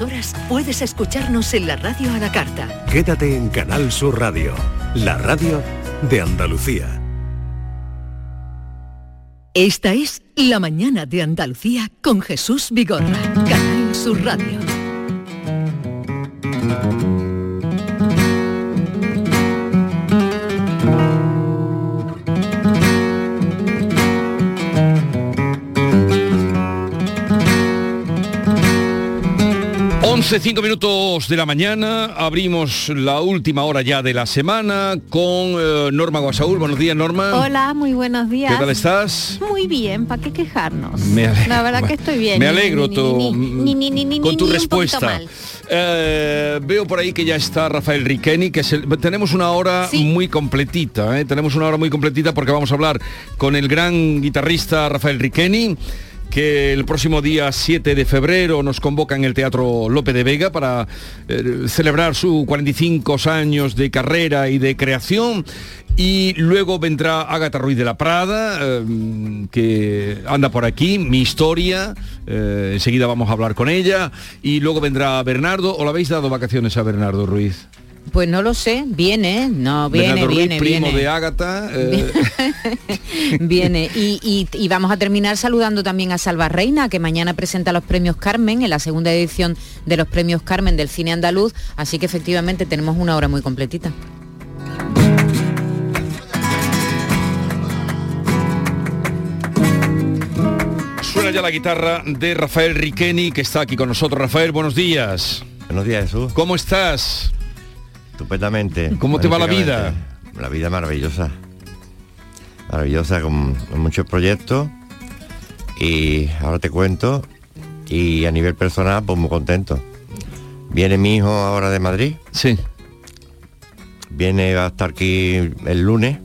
horas puedes escucharnos en la radio a la carta. Quédate en Canal Sur Radio, la radio de Andalucía. Esta es La mañana de Andalucía con Jesús Vigorra, Canal Sur Radio. 11, 5 minutos de la mañana, abrimos la última hora ya de la semana con eh, Norma Guasaúl. Buenos días, Norma. Hola, muy buenos días. ¿Qué tal estás? Muy bien, ¿para qué quejarnos? Me. La verdad que estoy bien. Me alegro con tu respuesta. Eh, veo por ahí que ya está Rafael Riqueni, que es el- tenemos una hora Sí. muy completita, ¿eh? tenemos una hora muy completita porque vamos a hablar con el gran guitarrista Rafael Riqueni que el próximo día 7 de febrero nos convoca en el Teatro Lope de Vega para eh, celebrar sus 45 años de carrera y de creación. Y luego vendrá Ágata Ruiz de la Prada, eh, que anda por aquí, mi historia, eh, enseguida vamos a hablar con ella. Y luego vendrá Bernardo, ¿o le habéis dado vacaciones a Bernardo Ruiz? Pues no lo sé, viene, no, viene, Bernardo viene, Ruiz, primo viene. de Ágata. eh, Viene. Y, y- y vamos a terminar saludando también a Salva Reina, que mañana presenta los premios Carmen, en la segunda edición de los premios Carmen del cine andaluz. Así que efectivamente tenemos una hora muy completita. suena ya la guitarra de Rafael Riqueni, que está aquí con nosotros. Rafael, buenos días. Buenos días, Jesús. ¿Cómo estás? Estupendamente. ¿Cómo te va la Magníficamente. La vida maravillosa. Maravillosa, con, con muchos proyectos. Y ahora te cuento. Y a nivel personal, pues muy contento. Viene mi hijo ahora de Madrid. Sí. Viene, a estar aquí el lunes.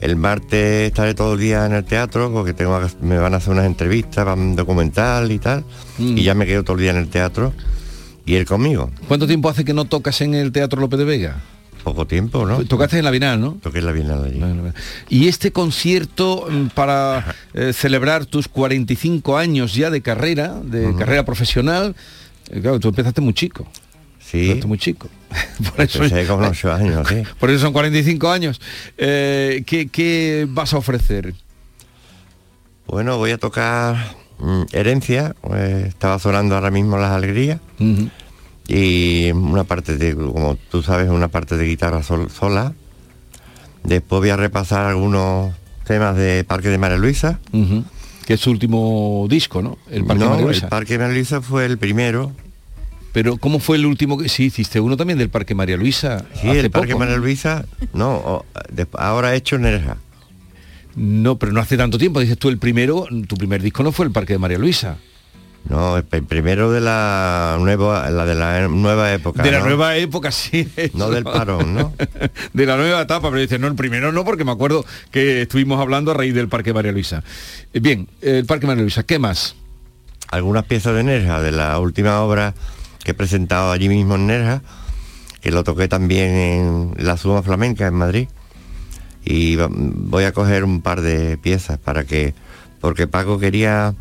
El martes estaré todo el día en el teatro porque tengo, me van a hacer unas entrevistas, van documental y tal. Mm. Y ya me quedo todo el día en el teatro. Y él conmigo. ¿Cuánto tiempo hace que no tocas en el Teatro López de Vega? Poco tiempo, ¿no? Tocaste en la Bienal, ¿no? Toqué la Bienal allí. Y este concierto mm, para eh, celebrar tus 45 años ya de carrera, de carrera profesional, eh, claro, tú empezaste muy chico. Sí. Empezaste muy chico. por, eso, Empecé con ocho años, sí. por eso son 45 años. Eh, ¿qué, qué vas a ofrecer? Bueno, voy a tocar Herencia, eh, estaba sonando ahora mismo Las Alegrías, y una parte de, como tú sabes, una parte de guitarra sol- sola. Después voy a repasar algunos temas de Parque de María Luisa. Que es su último disco, ¿no? El Parque no, María Luisa. el Parque de María Luisa fue el primero. Pero ¿cómo fue el último que sí hiciste uno también del Parque María Luisa? Sí, hace el Parque poco, María ¿no? Luisa, no, de- ahora he hecho Nerja. No, pero no hace tanto tiempo. Dices tú el primero, tu primer disco no fue el Parque de María Luisa. No, el, primero de la nueva, la de la nueva época. de la ¿no? nueva época, sí. No del parón, ¿no? de la nueva etapa, pero dice, no, el primero no, porque me acuerdo que estuvimos hablando a raíz del Parque María Luisa. Eh, Bien, el Parque María Luisa, ¿qué más? algunas piezas de Nerja, de la última obra que he presentado allí mismo en Nerja, que lo toqué también en la Suma Flamenca en Madrid. Y voy a coger un par de piezas para que, porque Paco quería,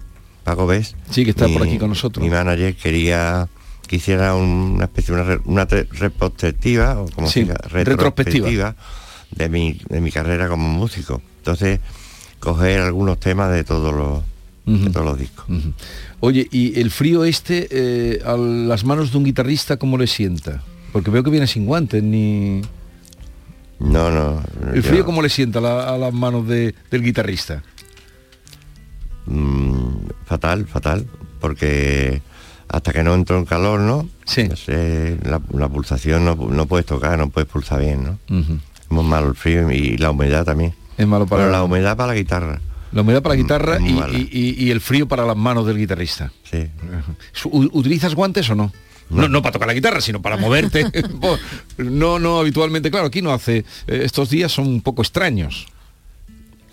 Paco ves, Sí, que está por aquí con nosotros. Mi manager quería que hiciera un- una especie, una, una retrospectiva, o como Sí, se retrospectiva. de mi, de mi carrera como músico. Entonces, coger algunos temas de todos los, de todos los discos. Oye, ¿y el frío este eh, a las manos de un guitarrista cómo le sienta? Porque veo que viene sin guantes, ni... No, no. ¿El yo- frío cómo le sienta a, la- a las manos de- del guitarrista? Mm, fatal, fatal, porque hasta que no entro en calor, ¿no? Sí. Sé, la, la pulsación no, no puedes tocar, no puedes pulsar bien, ¿no? Es muy malo el frío y la humedad también. Es malo para Pero la humedad para la guitarra, la humedad para la guitarra es muy y, y- y- el frío para las manos del guitarrista. sí. ¿Utilizas guantes o no? No, no para tocar la guitarra, sino para moverte. No, no habitualmente, claro, aquí no hace. eh, estos días son un poco extraños.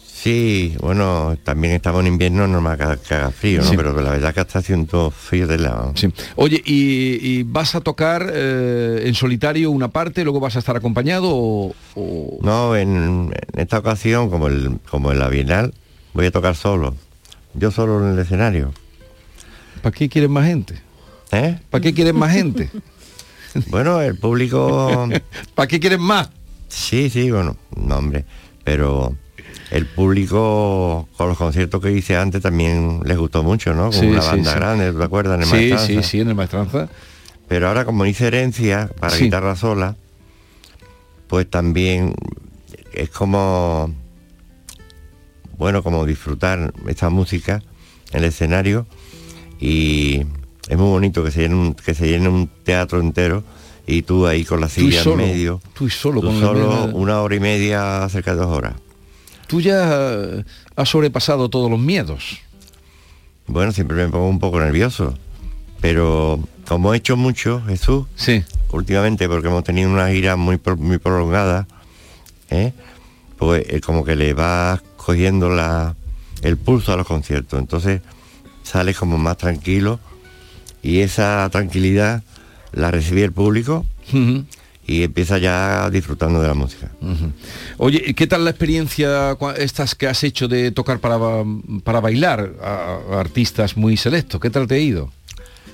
Sí, bueno, también estamos en invierno, normal que, que haga frío, ¿no? Sí. Pero la verdad que está haciendo frío de lado. Sí. Oye, ¿y, y vas a tocar eh, en solitario una parte, luego vas a estar acompañado o, o- No, en, en esta ocasión, como, el, como en la Bienal, voy a tocar solo. Yo solo en el escenario. ¿Para qué quieres más gente? ¿Eh? ¿Para qué quieren más gente? Bueno, el público... ¿Para qué quieren más? Sí, sí, bueno, no hombre, pero el público con los conciertos que hice antes también les gustó mucho, ¿no? Con Sí, una sí, banda sí. grande, ¿te acuerdas? En el Sí, Maestranza. sí, sí, en el maestranza. Pero ahora como hice herencia para guitarra sola, pues también es como, bueno, como disfrutar esta música en el escenario y es muy bonito que se llene un, que se llene un teatro entero y tú ahí con la silla solo, en medio. tú y solo tú con la solo una hora y media, cerca de dos horas. Tú ya eh, has sobrepasado todos los miedos. Bueno, siempre me pongo un poco nervioso, pero como he hecho mucho, Jesús, Sí. últimamente porque hemos tenido una gira muy muy prolongada, ¿eh? pues eh, como que le vas cogiendo la, el pulso a los conciertos. Entonces sales como más tranquilo y esa tranquilidad la recibe el público y empieza ya disfrutando de la música. ujú. Oye, ¿y ¿qué tal la experiencia estas que has hecho de tocar para, para bailar a, a artistas muy selectos? ¿Qué tal te ha ido?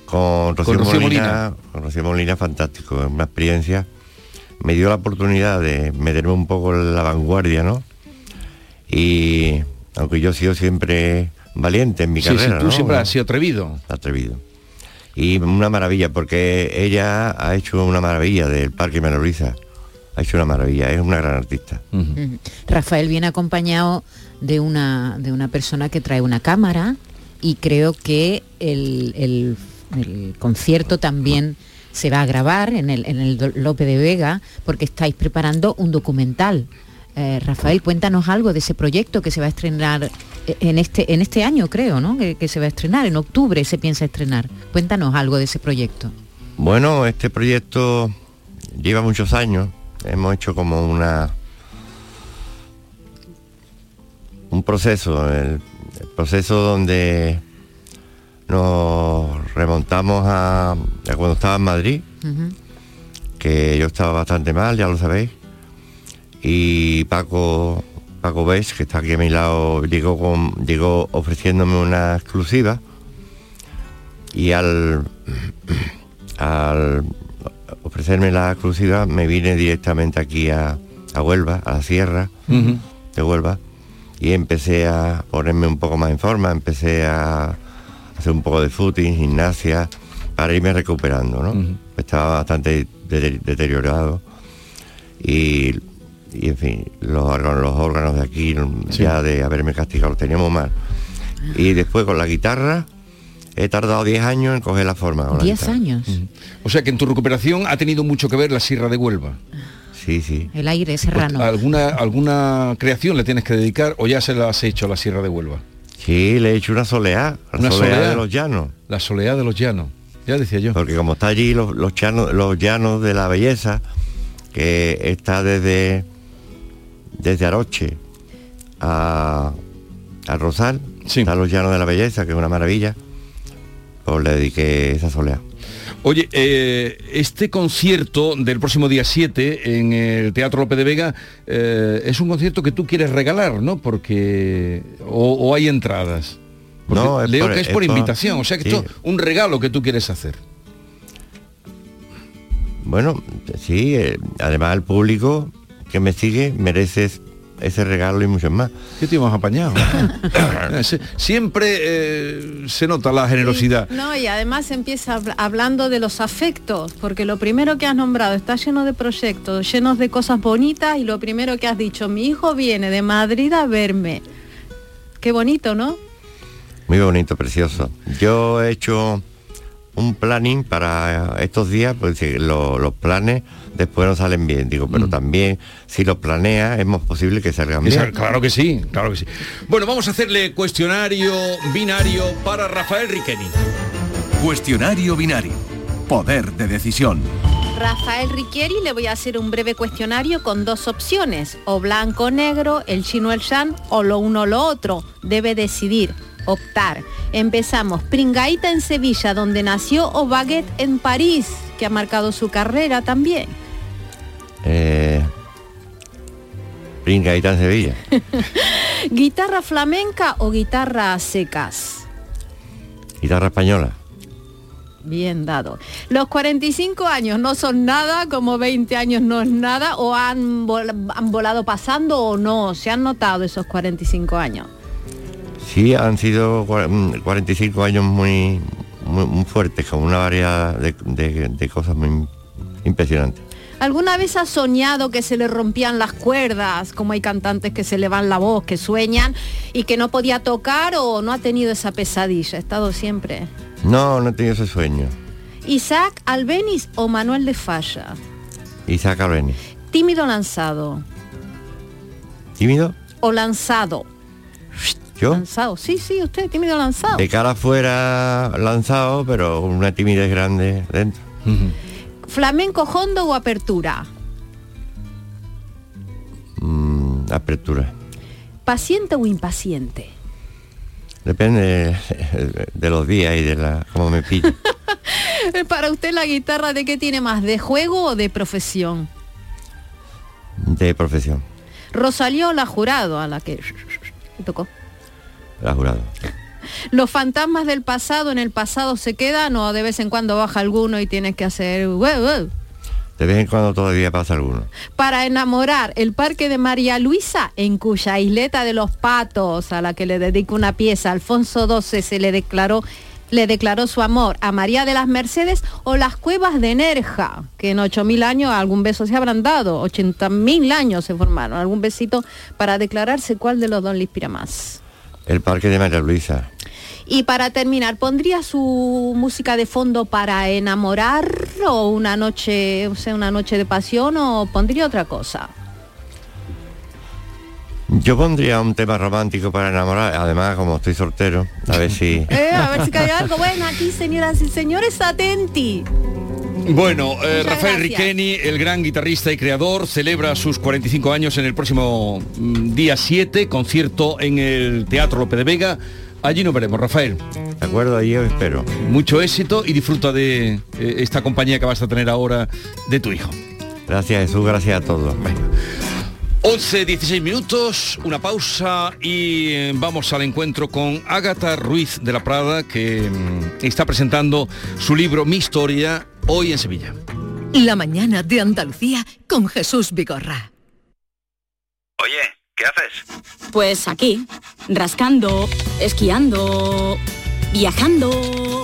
Con Rocío, Con Rocío Molina, Molina. con Rocío Molina fantástico, es una experiencia. Me dio la oportunidad de meterme un poco en la vanguardia, ¿no? Y aunque yo he sido siempre valiente en mi Sí, sí, carrera, tú ¿no? siempre has sido atrevido. atrevido. Y una maravilla, porque ella ha hecho una maravilla del Parque Menoriza. Ha hecho una maravilla, es una gran artista. Rafael viene acompañado de una, de una persona que trae una cámara y creo que el, el- el concierto también se va a grabar en el, en el Lope de Vega porque estáis preparando un documental. Eh, Rafael, cuéntanos algo de ese proyecto que se va a estrenar eh, en este, en este año, creo, ¿no? Que, que se va a estrenar, en octubre se piensa estrenar. Cuéntanos algo de ese proyecto. Bueno, este proyecto lleva muchos años. Hemos hecho como una un proceso, el, el proceso donde nos remontamos a, a cuando estaba en Madrid, que yo estaba bastante mal, ya lo sabéis. Y Paco, Paco Bes, que está aquí a mi lado, llegó, con, llegó ofreciéndome una exclusiva. Y al, al ofrecerme la exclusiva me vine directamente aquí a, a Huelva, a la sierra de Huelva, y empecé a ponerme un poco más en forma, empecé a hacer un poco de footing, gimnasia, para irme recuperando, ¿no? Estaba bastante de- deteriorado y, y, en fin, los órganos, los órganos de aquí, Sí. ya de haberme castigado, los teníamos mal. Y después con la guitarra he tardado 10 años en coger la forma. con la Diez guitarra. años. O sea que en tu recuperación ha tenido mucho que ver la Sierra de Huelva. Sí, sí. El aire Pues, serrano. ¿Alguna, ¿Alguna creación le tienes que dedicar o ya se la has hecho a la Sierra de Huelva? Sí, le he hecho una soleá, la Una soleá soleá. de los llanos. La soledad de los llanos. Ya decía yo. Porque como está allí los, los, llanos, los llanos de la belleza, que está desde, desde Aroche a, a Rosal, Sí. están los llanos de la belleza, que es una maravilla, pues le dediqué esa soleá. Oye, eh, este concierto del próximo día 7 en el Teatro López de Vega eh, es un concierto que tú quieres regalar, ¿no? Porque... O, o hay entradas. Porque No, es leo por- que es es por por- invitación, o sea que sí. esto es un regalo que tú quieres hacer. Bueno, sí, eh, además el público que me sigue merece ese regalo y mucho más. ¿Qué te hemos apañado? Siempre eh, se nota la generosidad. No, y además empieza habl- hablando de los afectos, porque lo primero que has nombrado está lleno de proyectos, llenos de cosas bonitas, y lo primero que has dicho, mi hijo viene de Madrid a verme. Qué bonito, ¿no? Muy bonito, precioso. Yo he hecho un planning para estos días, pues lo- los planes después no salen bien, digo, pero también si los planeas es más posible que salgan Esa- bien. claro que sí, claro que sí. Bueno, vamos a hacerle cuestionario binario para Rafael Riqueni. Cuestionario binario. Poder de decisión. Rafael Riquieri le voy a hacer un breve cuestionario con dos opciones, o blanco o negro, el chino el shan, o lo uno o lo otro. Debe decidir, optar. Empezamos, Pringaita en Sevilla, donde nació, o Baguette en París, que ha marcado su carrera también. Eh, Pringaita en Sevilla. ¿Guitarra flamenca o guitarra a secas? Guitarra española. Bien dado. Los 45 años no son nada, como 20 años no es nada, o han, vol- han volado pasando o no. ¿Se han notado esos 45 años? Sí, han sido cua- mm, 45 años muy, muy, muy fuertes, con una variedad de, de- de cosas muy impresionantes. ¿Alguna vez has soñado que se le rompían las cuerdas, como hay cantantes que se le van la voz, que sueñan y que no podía tocar o no ha tenido esa pesadilla? Ha estado siempre. No, no he tenido ese sueño. Isaac Albeniz o Manuel de Falla. Isaac Albeni. Tímido lanzado. ¿Tímido? O lanzado. ¿Yo? Lanzado. Sí, sí, usted, tímido lanzado. De cara afuera lanzado, pero una timidez grande dentro. Flamenco hondo o apertura. Mm, apertura. Paciente o impaciente. Depende de los días y de la cómo me pille. Para usted la guitarra de qué tiene más, de juego o de profesión. de profesión. Rosalía o la jurado a la que tocó. La jurado. Los fantasmas del pasado en el pasado se quedan o de vez en cuando baja alguno y tienes que hacer. De vez en cuando todavía pasa alguno. para enamorar el parque de María Luisa en cuya isleta de los patos a la que le dedica una pieza Alfonso XII se le declaró le declaró su amor a María de las Mercedes o las cuevas de Nerja, que en 8.000 años algún beso se habrán dado, 80.000 años se formaron, algún besito para declararse cuál de los dos le inspira más. El parque de María Luisa. Y para terminar, ¿pondría su música de fondo para enamorar o una noche, o una noche de pasión o pondría otra cosa? Yo pondría un tema romántico para enamorar, además como estoy soltero, a ver si... Eh, a ver si cae algo. Bueno, aquí, señoras y señores, atenti. Bueno, eh, Rafael gracias. Riqueni, el gran guitarrista y creador, celebra sus 45 años en el próximo mm, día 7, concierto en el Teatro Lope de Vega. Allí nos veremos, Rafael. ¿De acuerdo? Ahí os espero. Mucho éxito y disfruta de eh, esta compañía que vas a tener ahora de tu hijo. Gracias Jesús, gracias a todos. 11, 16 minutos, una pausa y eh, vamos al encuentro con Ágata Ruiz de la Prada, que mm, está presentando su libro Mi Historia hoy en Sevilla. La mañana de Andalucía con Jesús Vigorra. Oye, ¿qué haces? Pues aquí, rascando, esquiando, viajando,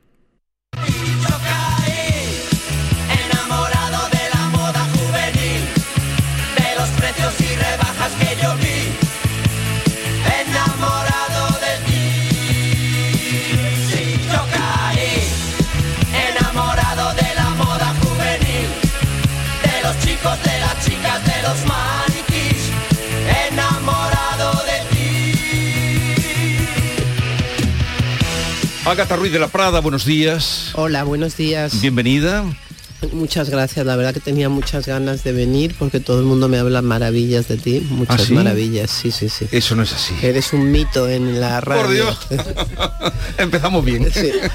Ágata Ruiz de la Prada, buenos días. Hola, buenos días. Bienvenida. Muchas gracias, la verdad que tenía muchas ganas de venir porque todo el mundo me habla maravillas de ti, muchas ¿Ah, sí? maravillas, sí, sí, sí. Eso no es así. Eres un mito en la radio. Por Dios. Empezamos bien.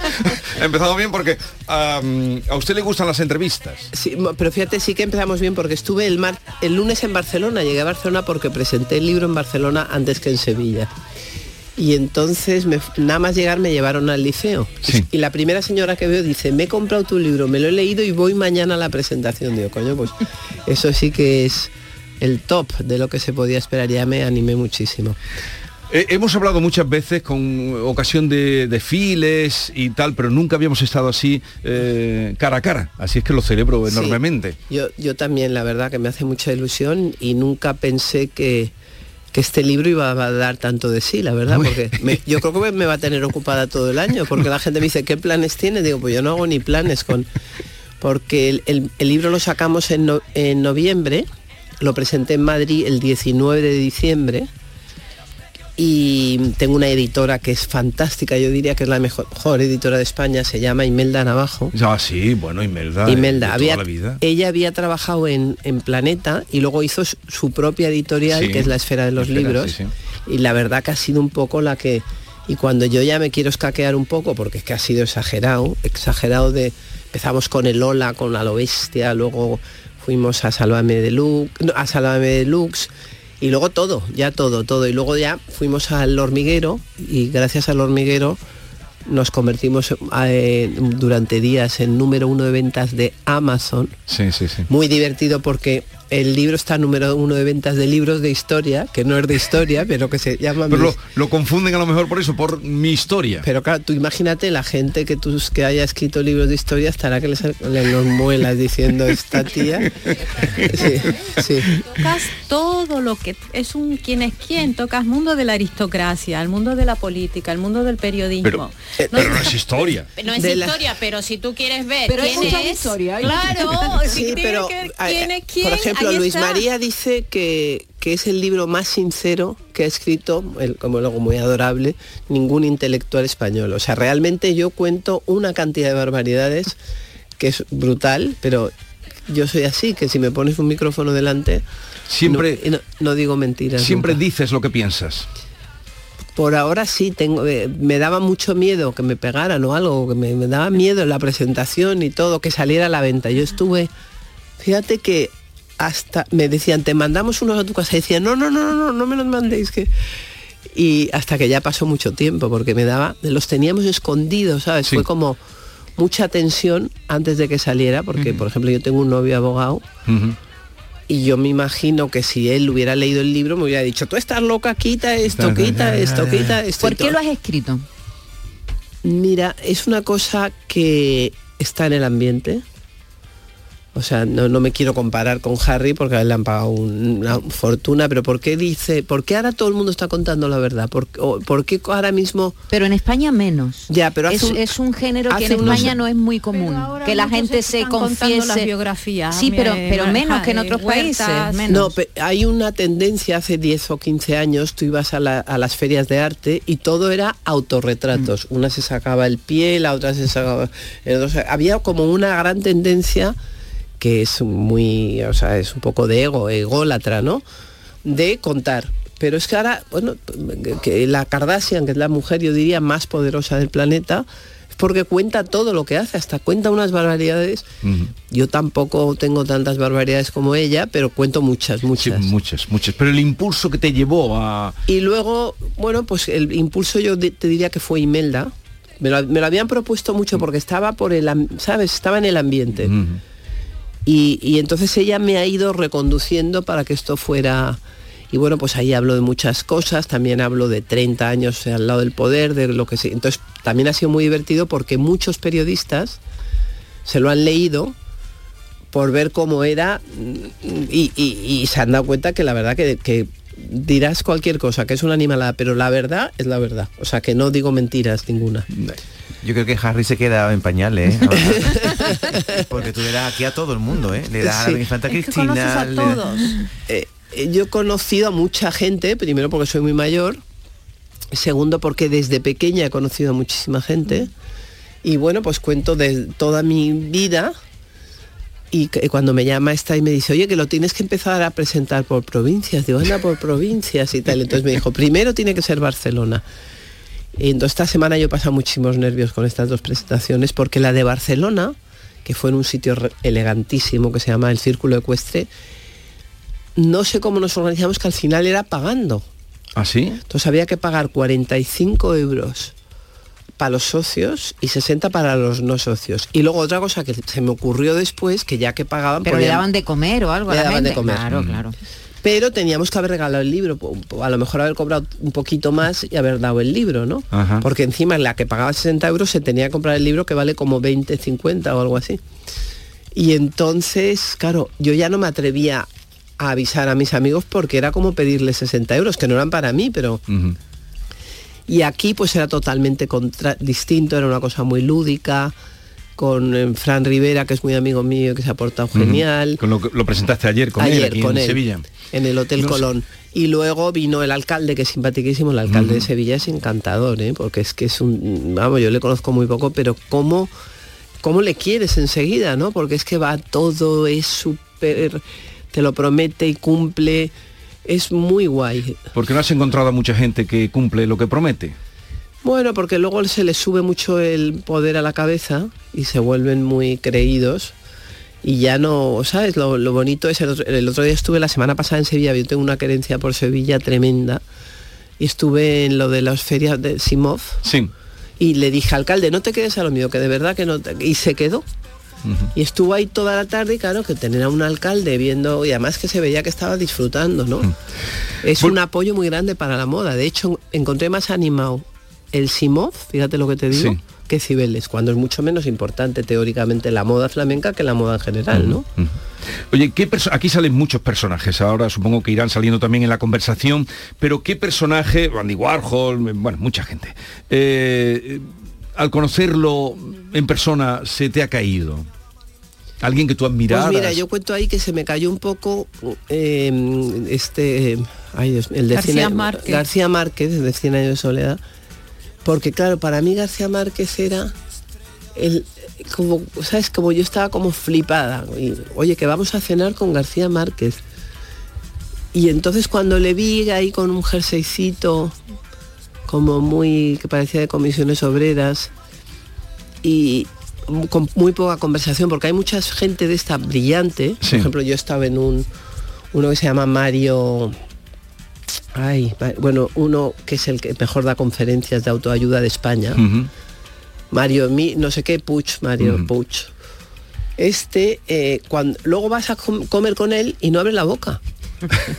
Empezamos bien porque a usted le gustan las entrevistas. Sí, pero fíjate, sí que empezamos bien porque estuve el, mar, el lunes en Barcelona, llegué a Barcelona porque presenté el libro en Barcelona antes que en Sevilla. Y entonces, me- nada más llegar, me llevaron al liceo. Y la primera señora que veo dice, me he comprado tu libro, me lo he leído y voy mañana a la presentación. Digo, coño, pues eso sí que es el top de lo que se podía esperar. Ya me animé muchísimo. Eh, hemos hablado muchas veces con ocasión de desfiles y tal, pero nunca habíamos estado así eh, cara a cara. Así es que lo celebro Sí. enormemente. Yo, yo también, la verdad, que me hace mucha ilusión y nunca pensé que, que este libro iba a dar tanto de sí, la verdad, porque me- yo creo que me- me va a tener ocupada todo el año, porque la gente me dice, ¿qué planes tiene? Digo, pues yo no hago ni planes con... Porque el, el- el libro lo sacamos en, no- en noviembre, lo presenté en Madrid el 19 de diciembre y tengo una editora que es fantástica, yo diría que es la mejor, mejor editora de España, se llama Imelda Navajo. Ah, sí, bueno, Imelda. Imelda, de había, toda la vida. ella había trabajado en, en Planeta y luego hizo su, propia editorial, Sí, que es La Esfera de los Esfera, Libros, sí, sí. y la verdad que ha sido un poco la que... Y cuando yo ya me quiero escaquear un poco, porque es que ha sido exagerado, exagerado de... Empezamos con el Ola, con la lo bestia, luego fuimos a Sálvame de Lux, no, a Sálvame de Lux, y luego todo, ya todo, todo. Y luego ya fuimos al hormiguero y gracias al hormiguero nos convertimos eh, durante días en número uno de ventas de Amazon. Sí, sí, sí. Muy divertido porque el libro está número uno de ventas de libros de historia, que no es de historia, pero que se llama... Pero lo, mis- lo confunden a lo mejor por eso, por mi historia. Pero claro, tú imagínate la gente que tú que haya escrito libros de historia estará que les le los muelas diciendo esta tía. Sí, sí. Tocas todo lo que es un quién es quién, tocas mundo de la aristocracia, el mundo de la política, el mundo del periodismo. Pero, pero no es historia. No es de la- historia, pero si tú quieres ver Pero quién es, historia, ¿eh? claro, si Sí, pero que ver quién es quién, por ejemplo, ahí Luis. María dice que, que es el libro más sincero que ha escrito, el- como luego muy adorable, ningún intelectual español. O sea, realmente yo cuento una cantidad de barbaridades que es brutal, pero yo soy así, que si me pones un micrófono delante, Siempre, no, y no- no digo mentiras. siempre nunca. dices lo que piensas. Por ahora sí, tengo, eh, me daba mucho miedo que me pegaran o algo, que me, me daba miedo en la presentación y todo, que saliera a la venta. Yo estuve, fíjate que hasta me decían, te mandamos unos a tu casa. Y decían, no, no, no, no, no, no me los mandéis. Que... Y hasta que ya pasó mucho tiempo, porque me daba, los teníamos escondidos, ¿sabes? Sí. Fue como mucha tensión antes de que saliera, porque por ejemplo yo tengo un novio abogado y yo me imagino que si él hubiera leído el libro me hubiera dicho, tú estás loca, quita esto, quita esto, quita esto. ¿Por qué todo". lo has escrito? Mira, es una cosa que está en el ambiente. O sea, no, no me quiero comparar con Harry porque a él le han pagado un- una fortuna, pero ¿por qué dice, por qué ahora todo el mundo está contando la verdad? ¿Por, o- por qué ahora mismo... Pero en España menos. Ya, pero es, un- es un género que en unos- España no es muy común. Que la gente se están contando las confiese. biografías, Sí, pero, pero menos que en otros países. Menos. No, hay una tendencia hace 10 o 15 años, tú ibas a, la- a las ferias de arte y todo era autorretratos. Una se sacaba el pie, la otra se sacaba... el otro se- había como una gran tendencia que es muy, o sea, es un poco de ego, ególatra, ¿no? De contar. Pero es que ahora, bueno, que la Kardashian, que es la mujer, yo diría, más poderosa del planeta, es porque cuenta todo lo que hace, hasta cuenta unas barbaridades. Yo tampoco tengo tantas barbaridades como ella, pero cuento muchas, Sí, muchas. muchas, muchas. Pero el impulso que te llevó a... Y luego, bueno, pues el impulso yo te diría que fue Imelda. Me lo, me lo habían propuesto mucho porque estaba por el, ¿sabes? Estaba en el ambiente. Y, entonces ella me ha ido reconduciendo para que esto fuera... Y bueno, pues ahí hablo de muchas cosas, también hablo de 30 años al lado del poder, de lo que sí. Entonces también ha sido muy divertido porque muchos periodistas se lo han leído por ver cómo era y, se han dado cuenta que la verdad que dirás cualquier cosa, que es una animalada, pero la verdad es la verdad. O sea, que no digo mentiras ninguna. Yo creo que Harry se queda en pañales, ¿eh? Porque tú le das aquí a todo el mundo, ¿eh? Le das a la infanta Es que Cristina. a todos. Eh, eh, yo he conocido a mucha gente, primero porque soy muy mayor, segundo porque desde pequeña he conocido a muchísima gente y bueno, pues cuento de toda mi vida y que- cuando me llama esta y me dice, oye, que lo tienes que empezar a presentar por provincias, digo, anda por provincias y tal. Entonces me dijo, primero tiene que ser Barcelona. Y entonces esta semana yo he pasado muchísimos nervios con estas dos presentaciones porque la de Barcelona, que fue en un sitio elegantísimo que se llama el Círculo Ecuestre, no sé cómo nos organizamos que al final era pagando. ¿Ah, sí? Entonces había que pagar 45 euros para los socios y 60 para los no socios. Y luego otra cosa que se me ocurrió después, que ya que pagaban... Pero le daban de comer o algo a Le la daban de comer. Claro, Mm. claro. Pero teníamos que haber regalado el libro, a lo mejor haber cobrado un poquito más y haber dado el libro, ¿no? Ajá. Porque encima en la que pagaba 60 euros se tenía que comprar el libro que vale como 20, 50 o algo así. Y entonces, claro, yo ya no me atrevía a avisar a mis amigos porque era como pedirles 60 euros, que no eran para mí, pero... Y aquí pues era totalmente contra- distinto, era una cosa muy lúdica. con eh, Fran Rivera, que es muy amigo mío, que se ha portado genial. Con lo, que- lo presentaste ayer con él Ayer aquí con en él, Sevilla. en el Hotel No sé. Colón. Y luego vino el alcalde, que es simpaticísimo, el alcalde de. Sevilla es encantador, ¿eh? porque es que es un, vamos, yo le conozco muy poco, pero cómo, cómo le quieres enseguida, ¿no? Porque es que va todo, es súper, te lo promete y cumple, es muy guay. Porque no has encontrado a mucha gente que cumple lo que promete. Bueno, porque luego se les sube mucho el poder a la cabeza y se vuelven muy creídos y ya no, ¿sabes? Lo, lo bonito es, el otro, el otro día estuve la semana pasada en Sevilla, yo tengo una querencia por Sevilla tremenda y estuve en lo de las ferias de Simov Sí. y le dije, alcalde, no te quedes a lo mío, que de verdad que no... te-". Y se quedó. Y estuvo ahí toda la tarde y claro, que tener a un alcalde viendo, y además que se veía que estaba disfrutando, ¿no? Es un apoyo muy grande para la moda. De hecho, encontré más animado el Simov, fíjate lo que te digo, Sí. que Cibeles, cuando es mucho menos importante teóricamente la moda flamenca que la moda en general, ¿no? Oye, ¿qué perso- aquí salen muchos personajes, ahora supongo que irán saliendo también en la conversación, pero ¿qué personaje, Andy Warhol, bueno, mucha gente, eh, al conocerlo en persona se te ha caído? Alguien que tú admiraras. Pues mira, yo cuento ahí que se me cayó un poco eh, este, ay Dios, el de García 100 años- Márquez. García Márquez, el de 100 años de soledad, porque claro, para mí García Márquez era el como sabes como yo estaba como flipada y, oye que vamos a cenar con García Márquez y entonces cuando le vi ahí con un jerseycito como muy que parecía de comisiones obreras y con muy poca conversación porque hay mucha gente de esta brillante Sí. por ejemplo yo estaba en un uno que se llama Mario ay bueno uno que es el que mejor da conferencias de autoayuda de España. Mario mi no sé qué Puch Mario. Puch este eh, cuando luego vas a com- comer con él y no abre la boca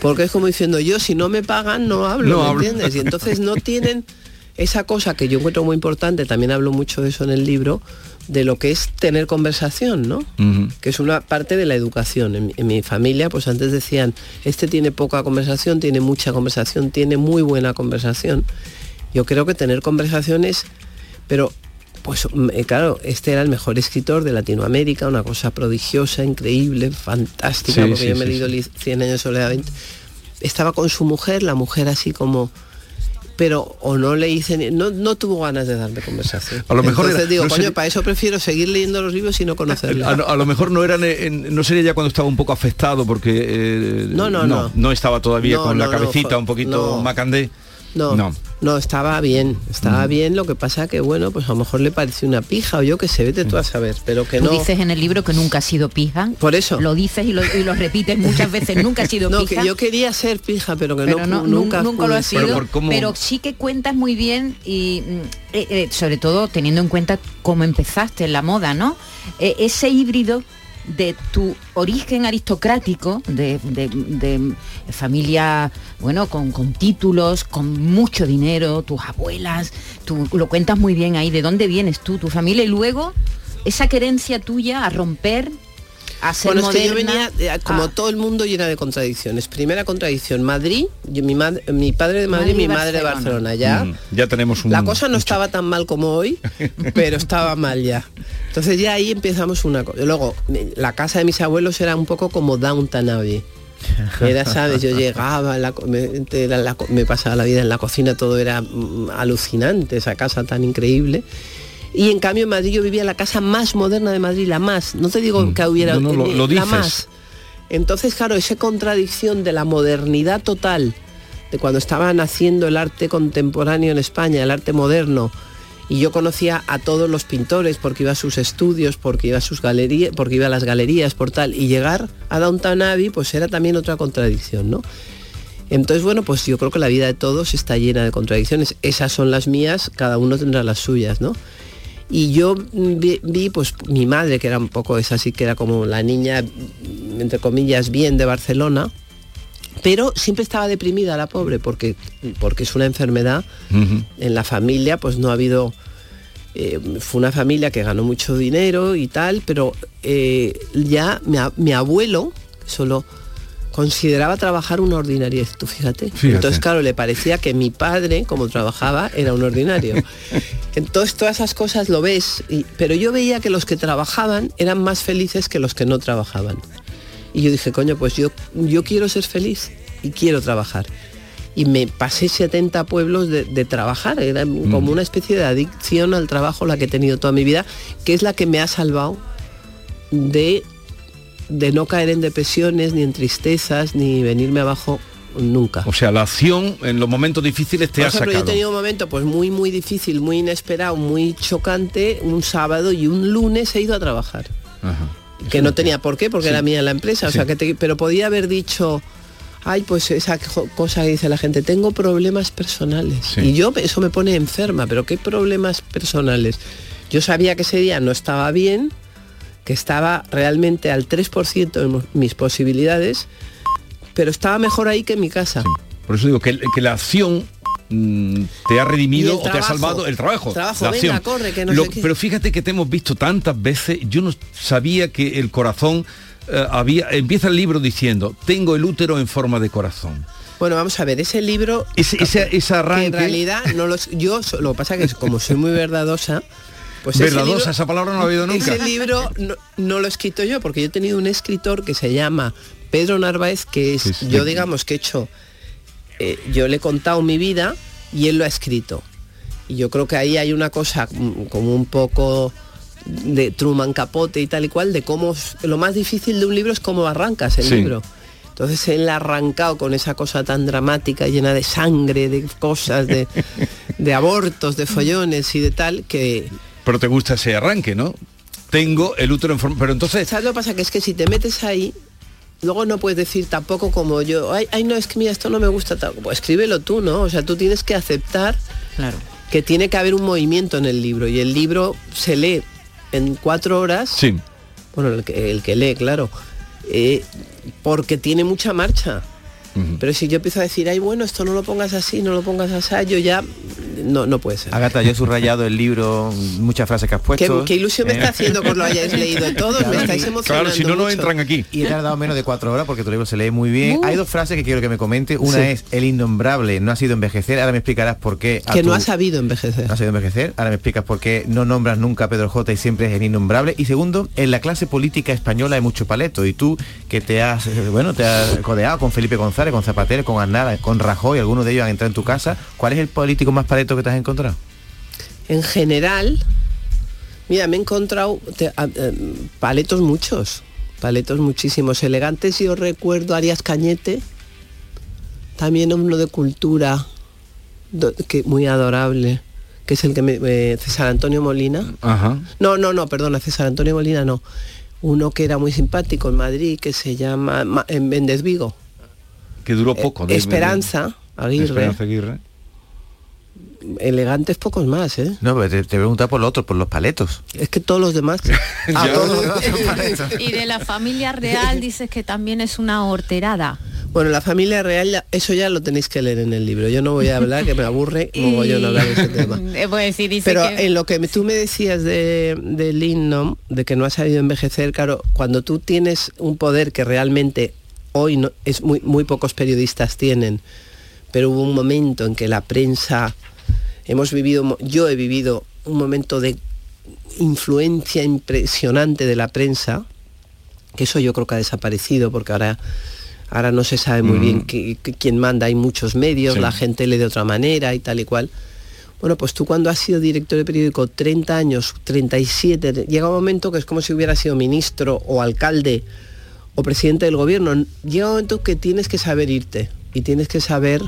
porque es como diciendo yo si no me pagan no hablo No ¿me hablo. entiendes? y entonces no tienen esa cosa que yo encuentro muy importante también hablo mucho de eso en el libro de lo que es tener conversación no que es una parte de la educación. En, en mi familia, pues antes decían, este tiene poca conversación, tiene mucha conversación, tiene muy buena conversación. Yo creo que tener conversaciones, pero pues mm, eh, claro, este era el mejor escritor de Latinoamérica, una cosa prodigiosa, increíble, fantástica, Sí, porque sí, yo me he leído sí. li- 100 años de soledad 20. Estaba con su mujer, la mujer así como pero o no le hice ni- no, no tuvo ganas de darme conversación. A lo mejor Entonces era- digo, no coño, para eso prefiero seguir leyendo los libros y no conocerlos. A, a lo mejor no eran en- no sería ya cuando estaba un poco afectado porque eh, No, no, no. no estaba todavía con la cabecita fue- un poquito no. macandé. No, No. no, estaba bien, estaba Mm. bien, lo que pasa que bueno, pues a lo mejor le pareció una pija o yo que se vete tú a saber, pero que Tú no. dices en el libro que nunca has sido pija. Por eso. Lo dices y lo, y lo repites muchas veces, nunca has sido No, pija. que yo quería ser pija, pero que pero no, no, nunca, nunca, lo ser. sido, Pero pero, sí que cuentas muy bien y mm, eh, eh, sobre todo teniendo en cuenta cómo empezaste en la moda, ¿no? Eh, ese híbrido de tu origen aristocrático, de, de- familia, bueno, con, con títulos, con mucho dinero, tus abuelas, tú lo cuentas muy bien ahí, de dónde vienes tú, tu familia, y luego esa querencia tuya a romper, a ser Bueno, es que yo venía, eh, como a- todo el mundo, llena de contradicciones. Primera contradicción, Madrid, yo- mi, mad- mi padre de Madrid, Madrid y mi madre de Barcelona. Ya. Mm, ya tenemos un La cosa no estaba tan mal como hoy, pero estaba mal ya. Entonces ya ahí empezamos una cosa. Luego, la casa de mis abuelos era un poco como Downton Abbey. Era, sabes, yo llegaba, la me, era la co- me pasaba la vida en la cocina, todo era mm, alucinante, esa casa tan increíble. Y en cambio en Madrid yo vivía en la casa más moderna de Madrid, la más. No te digo que hubiera Mm. No, no, lo- lo la dices. más. Entonces, claro, esa contradicción de la modernidad total, de cuando estaba naciendo el arte contemporáneo en España, el arte moderno, y yo conocía a todos los pintores porque iba a sus estudios, porque iba a sus galerías, porque iba a las galerías, por tal, y llegar a Downton Abbey, pues era también otra contradicción, ¿no? Entonces, bueno, pues yo creo que la vida de todos está llena de contradicciones. Esas son las mías, cada uno tendrá las suyas, ¿no? Y yo vi, vi, pues mi madre, que era un poco esa así, que era como la niña, entre comillas, bien de Barcelona, pero siempre estaba deprimida la pobre, porque, porque es una enfermedad. En la familia pues no ha habido eh, fue una familia que ganó mucho dinero y tal pero eh, ya mi abuelo solo consideraba trabajar una ordinariez, tú fíjate. Fíjate. Entonces, claro, le parecía que mi padre, como trabajaba, era un ordinario. Entonces, todas esas cosas lo ves, y- pero yo veía que los que trabajaban eran más felices que los que no trabajaban. Y yo dije, coño, pues yo, yo quiero ser feliz y quiero trabajar. Y me pasé 70 pueblos de, de trabajar, era como una especie de adicción al trabajo la que he tenido toda mi vida, que es la que me ha salvado de, de no caer en depresiones, ni en tristezas, ni venirme abajo nunca. O sea, la acción en los momentos difíciles te Por ha ejemplo, yo he sacado. tenido un momento pues muy muy difícil, muy inesperado, muy chocante, un sábado y un lunes he ido a trabajar. Ajá. Que no tenía por qué, porque Sí. era mía la empresa. O Sí. sea que te- pero podía haber dicho, ay, pues esa cosa que dice la gente, tengo problemas personales. Sí. Y yo eso me pone enferma, pero ¿qué problemas personales? Yo sabía que ese día no estaba bien, que estaba realmente al 3% de mis posibilidades, pero estaba mejor ahí que en mi casa. Por eso digo que, que la acción mm, te ha redimido o te ha salvado el trabajo. Trabajo, la venga, acción. corre, que no Lo- pero fíjate que te hemos visto tantas veces, yo no sabía que el corazón eh, había. Empieza el libro diciendo, tengo el útero en forma de corazón. Bueno, vamos a ver, ese libro Ese, ese, ese arranque. que en realidad no los yo lo que pasa que es como soy muy verdadosa pues Verdadosa, libro- esa palabra no la he oído nunca. ese libro no, no lo he escrito yo porque yo he tenido un escritor que se llama Pedro Narváez que es Sí, sí. yo digamos que he hecho eh, yo le he contado mi vida y él lo ha escrito y yo creo que ahí hay una cosa como un poco de Truman Capote y tal y cual de cómo lo más difícil de un libro es cómo arrancas el Sí. libro entonces él ha arrancado con esa cosa tan dramática, llena de sangre, de cosas, de, de abortos, de follones y de tal, que... Pero te gusta ese arranque, ¿no? Tengo el útero en forma. Pero entonces. ¿Sabes lo que pasa? Que es que si te metes ahí, luego no puedes decir tampoco como yo, ay, ay no, es que mira, esto no me gusta, tal". pues escríbelo tú, ¿no? O sea, tú tienes que aceptar Claro. que tiene que haber un movimiento en el libro y el libro se lee en cuatro horas. Sí. Bueno, el que, el que lee, claro. eh, porque tiene mucha marcha. Pero si yo empiezo a decir, ay, bueno, esto no lo pongas así, no lo pongas así, yo ya no, no puede ser. Agata, yo he subrayado el libro, muchas frases que has puesto. qué ilusión me está Eh. haciendo os lo hayáis leído todos, me estáis emocionando. mucho. aquí. Y he tardado menos de cuatro horas porque tu libro se lee muy bien. Hay dos frases que quiero que me comente. Una Sí. es el innombrable no ha sido envejecer. Ahora me explicarás por qué. Que no ha sabido envejecer. No ha sabido envejecer. Ahora me explicas por qué no nombras nunca a Pedro J y siempre es el innombrable. Y segundo, en la clase política española hay mucho paleto. Y tú que te has, eh, bueno, te has codeado con Felipe González, con Zapatero, con Aznar, con Rajoy, algunos de ellos han entrado en tu casa. ¿Cuál es el político más paleto que te has encontrado? En general, mira, me he encontrado te- a- eh, paletos muchos, paletos muchísimos, elegantes. Yo recuerdo a Arias Cañete, también uno de cultura, do- que muy adorable, que es el que me, eh, César Antonio Molina. Ajá. No, no, no, perdona, César Antonio Molina no. Uno que era muy simpático en Madrid, que se llama Ma- en Méndez Vigo. Que duró poco. de- Esperanza Aguirre. Esperanza Aguirre. Elegantes pocos más, ¿eh? No, pero te, te pregunta por lo otro, por los paletos. Es que todos los demás. Ah, todos los. Y de la familia real dices que también es una horterada. Bueno, la familia real, ya- eso ya lo tenéis que leer en el libro. Yo no voy a hablar, que me aburre mogollón hablar de ese tema. Eh, pues sí, dice Pero que... en lo que tú me decías de, del himno, de que no ha sabido envejecer, claro, cuando tú tienes un poder que realmente hoy no, es muy, muy pocos periodistas tienen, pero hubo un momento en que la prensa, hemos vivido, yo he vivido un momento de influencia impresionante de la prensa, que eso yo creo que ha desaparecido porque ahora ahora no se sabe muy Mm. bien qui- quién manda, hay muchos medios, Sí. la gente lee de otra manera y tal y cual. Bueno, pues tú cuando has sido director de periódico 30 años, 37, llega un momento que es como si hubiera sido ministro o alcalde o presidente del gobierno. Llega un momento que tienes que saber irte y tienes que saber...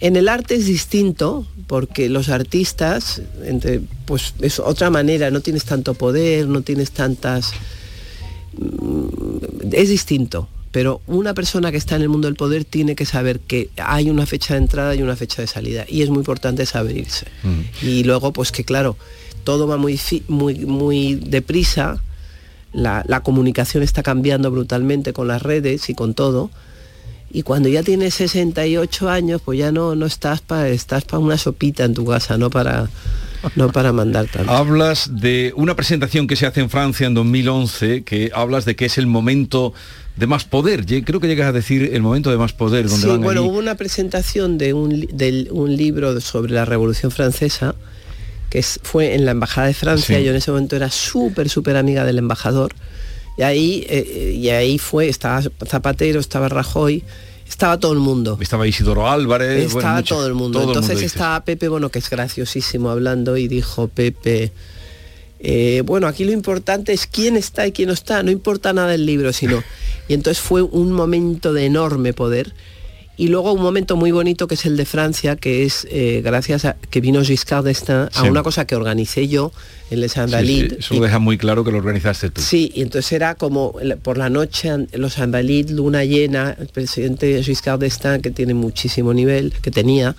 En el arte es distinto porque los artistas, entre, pues es otra manera, no tienes tanto poder, no tienes tantas... mm, Es distinto, pero una persona que está en el mundo del poder tiene que saber que hay una fecha de entrada y una fecha de salida y es muy importante saber irse. Y luego, pues que claro, todo va muy, muy, muy deprisa, la, la comunicación está cambiando brutalmente con las redes y con todo. Y cuando ya tienes 68 años, pues ya no, no estás para estás para una sopita en tu casa, no para no para mandar tanto. Hablas de una presentación que se hace en Francia en 2011, que hablas de que es el momento de más poder. Creo que llegas a decir el momento de más poder, donde Sí, van bueno, allí. hubo una presentación de un, del- un libro sobre la Revolución Francesa que fue en la Embajada de Francia. Sí. Yo en ese momento era súper, súper amiga del embajador. Y ahí, eh, eh, y ahí fue, estaba Zapatero, estaba Rajoy, estaba todo el mundo. Estaba Isidoro Álvarez. Estaba bueno, todo el mundo. todo el Entonces estaba Pepe, bueno, que es graciosísimo hablando y dijo Pepe, eh, bueno, aquí lo importante es quién está y quién no está, no importa nada el libro, sino... Y entonces fue un momento de enorme poder. Y luego un momento muy bonito que es el de Francia, que es eh, gracias a que vino Giscard d'Estaing a Sí. una cosa que organicé yo en Les Sí, sí, Invalides. eso lo deja muy claro que lo organizaste tú. Sí, y entonces era como por la noche los Invalides, luna llena, el presidente Giscard d'Estaing que tiene muchísimo nivel, que tenía.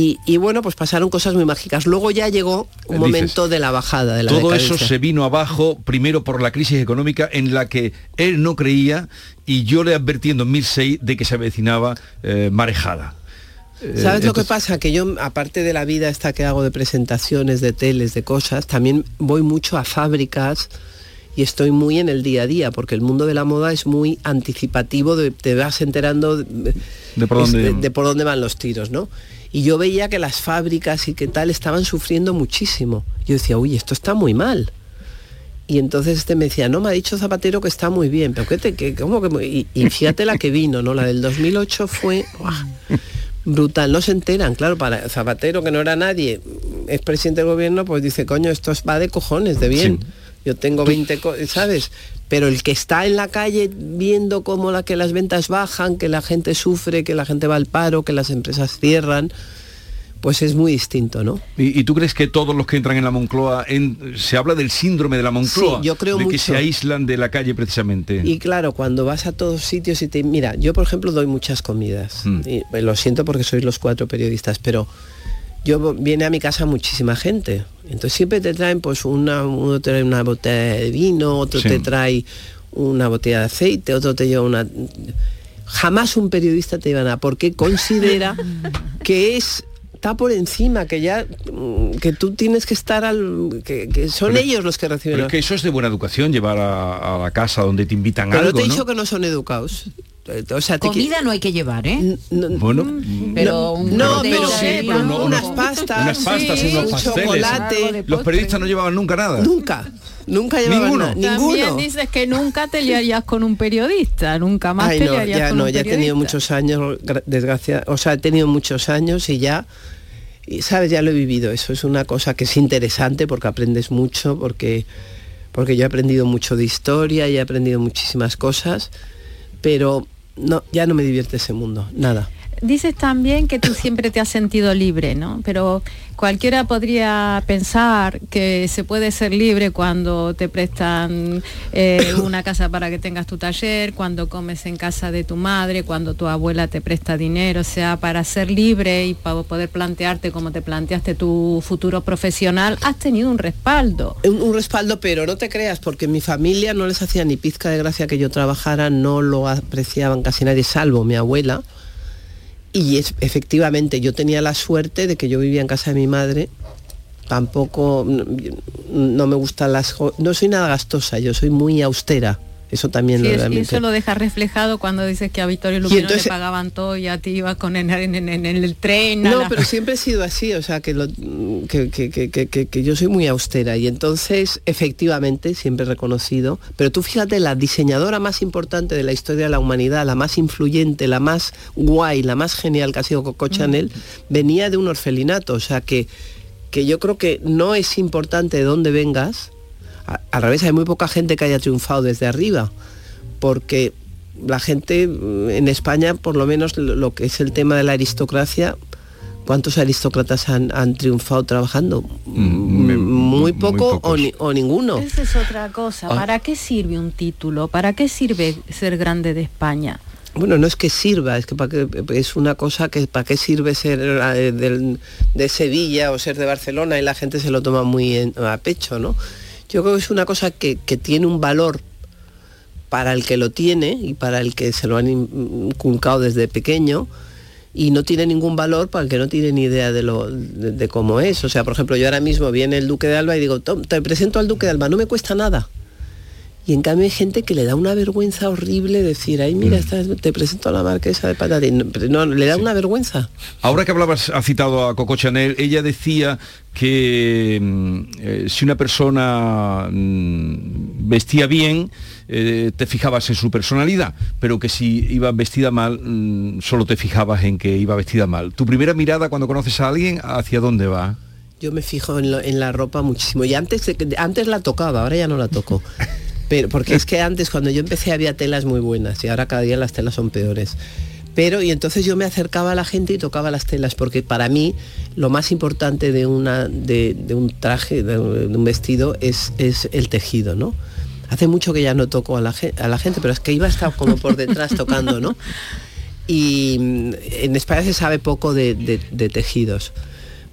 Y, y bueno, pues pasaron cosas muy mágicas. Luego ya llegó un Dices, momento de la bajada, de la Todo eso se vino abajo primero por la crisis económica en la que él no creía y yo le advertí en 2006 de que se avecinaba eh, marejada. Eh, ¿Sabes lo que pasa? Que yo, aparte de la vida esta que hago de presentaciones, de teles, de cosas, también voy mucho a fábricas y estoy muy en el día a día, porque el mundo de la moda es muy anticipativo, de- te vas enterando de, De por es- dónde- de- de por dónde van los tiros, ¿no? Y yo veía que las fábricas y que tal estaban sufriendo muchísimo. Yo decía, uy, esto está muy mal. Y entonces este me decía, no, me ha dicho Zapatero que está muy bien, pero ¿qué te, que, cómo que muy-?" y, y fíjate la que vino, ¿no? La del 2008 fue brutal, no se enteran, claro, para Zapatero, que no era nadie, es presidente del gobierno, pues dice, coño, esto es- va de cojones, de bien. Yo tengo 20, co- ¿sabes? Pero el que está en la calle viendo cómo la, que las ventas bajan, que la gente sufre, que la gente va al paro, que las empresas cierran, pues es muy distinto, ¿no? ¿Y, y tú crees que todos los que entran en la Moncloa, en- se habla del síndrome de la Moncloa? Sí, yo creo de que se aíslan de la calle precisamente. Y claro, cuando vas a todos sitios y te... Mira, yo por ejemplo doy muchas comidas. Mm. Y eh, lo siento porque sois los cuatro periodistas, pero yo viene a mi casa muchísima gente. Entonces siempre te traen pues una, uno te trae una botella de vino, otro Sí. te trae una botella de aceite, otro te lleva una... Jamás un periodista te lleva nada, porque considera que es está por encima, que ya mm, que tú tienes que estar al que, que son Pero- ellos los que reciben. Pero es que eso es de buena educación, llevar a, a la casa donde te invitan Pero algo, te he ¿no? dicho que no son educados. O sea, te Comida no hay que llevar, ¿eh? Bueno, Pero un no, pero, de pero vino, unas pastas, unas pastas, sí, unos pasteles. chocolate. Los periodistas no llevaban nunca nada. Nunca, nunca llevaban Ninguno. nada, También ninguno. dices que nunca te liarías con un periodista, nunca más Ay, te no, liarías ya con no, un ya he tenido muchos años, gra- desgracia, o sea, he tenido muchos años y ya, y sabes, ya lo he vivido. Eso es una cosa que es interesante porque aprendes mucho, porque, porque yo he aprendido mucho de historia y he aprendido muchísimas cosas, pero no, ya no me divierte ese mundo, nada. Dices también que tú siempre te has sentido libre, ¿no? Pero cualquiera podría pensar que se puede ser libre cuando te prestan eh, una casa para que tengas tu taller, cuando comes en casa de tu madre, cuando tu abuela te presta dinero, o sea, para ser libre y para poder plantearte como te planteaste tu futuro profesional, has tenido un respaldo. Un, un respaldo, pero no te creas, porque mi familia no les hacía ni pizca de gracia que yo trabajara, no lo apreciaban casi nadie, salvo mi abuela. Y es, efectivamente, yo tenía la suerte de que yo vivía en casa de mi madre. Tampoco, no, me gustan las... No soy nada gastosa, yo soy muy austera. Eso también Sí, lo realmente- eso lo deja reflejado cuando dices que a Vittorio Lupiano entonces- le pagaban todo y a ti ibas con en, en- en- en el tren. No, la- pero siempre he sido así, o sea, que, lo- que, que- que- que- que- que yo soy muy austera y entonces, efectivamente, siempre he reconocido, pero tú fíjate, la diseñadora más importante de la historia de la humanidad, la más influyente, la más guay, la más genial que ha sido Coco Chanel, venía de un orfelinato, o sea, que, que yo creo que no es importante de dónde vengas, a- al revés, hay muy poca gente que haya triunfado desde arriba, porque la gente mm, en España, por lo menos lo, que es el tema de la aristocracia, ¿cuántos aristócratas han, han triunfado trabajando? Mm, muy poco o, ni- o ninguno. Esa es otra cosa. Ah. ¿Para qué sirve un título? ¿Para qué sirve ser grande de España? Bueno, no es que sirva, es que para es una cosa que para qué sirve ser eh, de Sevilla o ser de Barcelona y la gente se lo toma muy en- a pecho, ¿no? Yo creo que es una cosa que, que tiene un valor para el que lo tiene y para el que se lo han in- inculcado desde pequeño y no tiene ningún valor para el que no tiene ni idea de, lo, de, de cómo es. O sea, por ejemplo, yo ahora mismo viene el Duque de Alba y digo, "Tom, te presento al Duque de Alba, no me cuesta nada. Y en cambio hay gente que le da una vergüenza horrible decir, ay, mira, esta- te presento a la marquesa de Patatín. No, no, le da una vergüenza. Ahora que hablabas, ha citado a Coco Chanel, ella decía que mm, eh, si una persona mm, vestía bien, eh, te fijabas en su personalidad, pero que si iba vestida mal, mm, solo te fijabas en que iba vestida mal. Tu primera mirada cuando conoces a alguien, ¿hacia dónde va? Yo me fijo en, lo- en la ropa muchísimo. Y antes, que- antes la tocaba, ahora ya no la toco. Pero, porque es que antes, cuando yo empecé, había telas muy buenas y ahora cada día las telas son peores. Pero, y entonces yo me acercaba a la gente y tocaba las telas, porque para mí lo más importante de, una, de, de un traje, de, un de un vestido, es, es el tejido, ¿no? Hace mucho que ya no toco a la, gen- a la gente, pero es que iba a estar como por detrás tocando, ¿no? Y mm, en España se sabe poco de- de tejidos.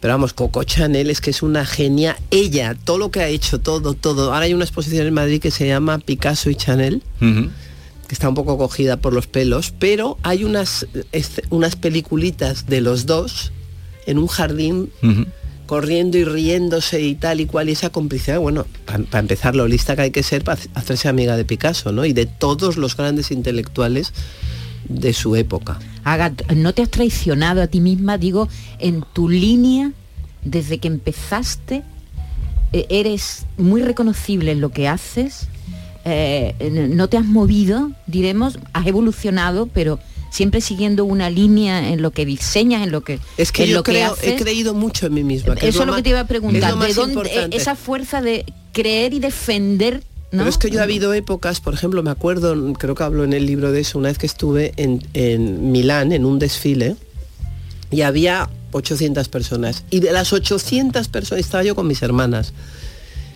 Pero vamos, Coco Chanel es que es una genia. Ella, todo lo que ha hecho, todo, todo. Ahora hay una exposición en Madrid que se llama Picasso y Chanel, que está un poco cogida por los pelos, pero hay unas, unas peliculitas de los dos en un jardín corriendo y riéndose y tal y cual, y esa complicidad, bueno, para empezar, lo lista que hay que ser para hacerse amiga de Picasso, ¿no? Y de todos los grandes intelectuales de su época. Agat, ¿no te has traicionado a ti misma, digo, en tu línea desde que empezaste? eh, eres muy reconocible en lo que haces, eh, no te has movido, diremos, has evolucionado, pero siempre siguiendo una línea en lo que diseñas, en lo que Es que en yo lo que creo, he haces. creído mucho en mí misma. que Eso es lo más- que te iba a es preguntar, más ¿de dónde esa fuerza de creer y defender? ¿No? Pero es que yo ha habido épocas, por ejemplo, me acuerdo, creo que hablo en el libro de eso, una vez que estuve en, en Milán en un desfile y había 800 personas. Y de las 800 personas, estaba yo con mis hermanas,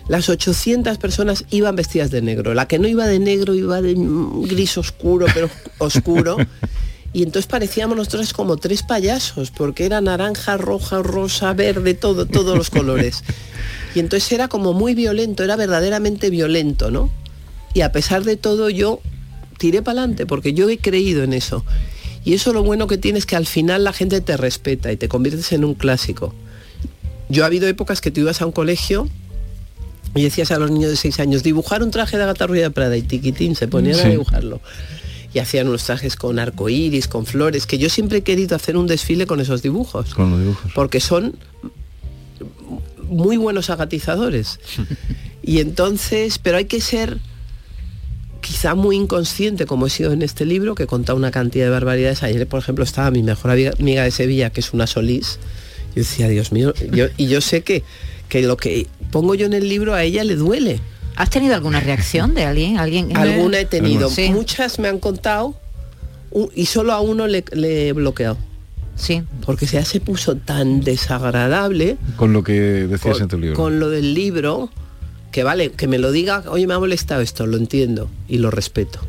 las 800 personas iban vestidas de negro. La que no iba de negro iba de gris oscuro, pero oscuro. Y entonces parecíamos nosotros como tres payasos, porque era naranja, roja, rosa, verde, todo, todos los colores. Y entonces era como muy violento, era verdaderamente violento, ¿no? Y a pesar de todo yo tiré para adelante, porque yo he creído en eso. Y eso lo bueno que tiene es que al final la gente te respeta y te conviertes en un clásico. Yo ha habido épocas que tú ibas a un colegio y decías a los niños de seis años, dibujar un traje de de Prada y tiquitín, se ponían a dibujarlo. Y hacían unos trajes con arcoíris, con flores, que yo siempre he querido hacer un desfile con esos dibujos. Con los dibujos. Porque son muy buenos agatizadores. y entonces, pero hay que ser quizá muy inconsciente, como he sido en este libro, que conta una cantidad de barbaridades. Ayer, por ejemplo, estaba mi mejor amiga amiga de Sevilla, que es una Solís. Yo decía, Dios mío, yo- y yo sé que, que lo que pongo yo en el libro a ella le duele. ¿Has tenido alguna reacción de alguien? ¿Alguien? Alguna he tenido. Sí. Muchas me han contado y solo a uno le, le he bloqueado. Sí. Porque ya se puso tan desagradable Con lo que decías con, en tu libro. con lo del libro, que vale, que me lo diga, oye, me ha molestado esto, lo entiendo y lo respeto.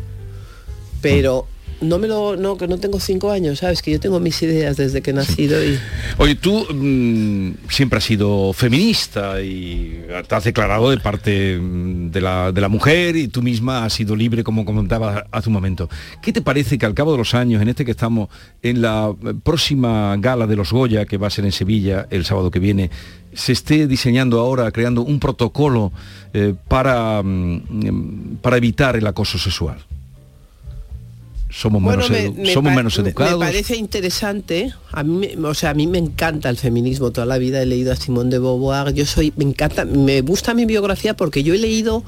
Pero no me lo, no, que no tengo cinco años, sabes, que yo tengo mis ideas desde que he nacido y Oye, tú mm, siempre has sido feminista y te has declarado de parte mm, de la, de la mujer y tú misma has sido libre, como comentaba hace un momento. ¿Qué te parece que al cabo de los años, en este que estamos, en la próxima gala de los Goya, que va a ser en Sevilla el sábado que viene, se esté diseñando ahora, creando un protocolo eh, para, mm, para evitar el acoso sexual? Somos Bueno, menos, me, edu- me somos pa- menos me- educados. Me parece interesante. A mí, me- o sea, a mí me encanta el feminismo. Toda la vida he leído a Simone de Beauvoir. Yo soy, me encanta, me gusta mi biografía porque yo he leído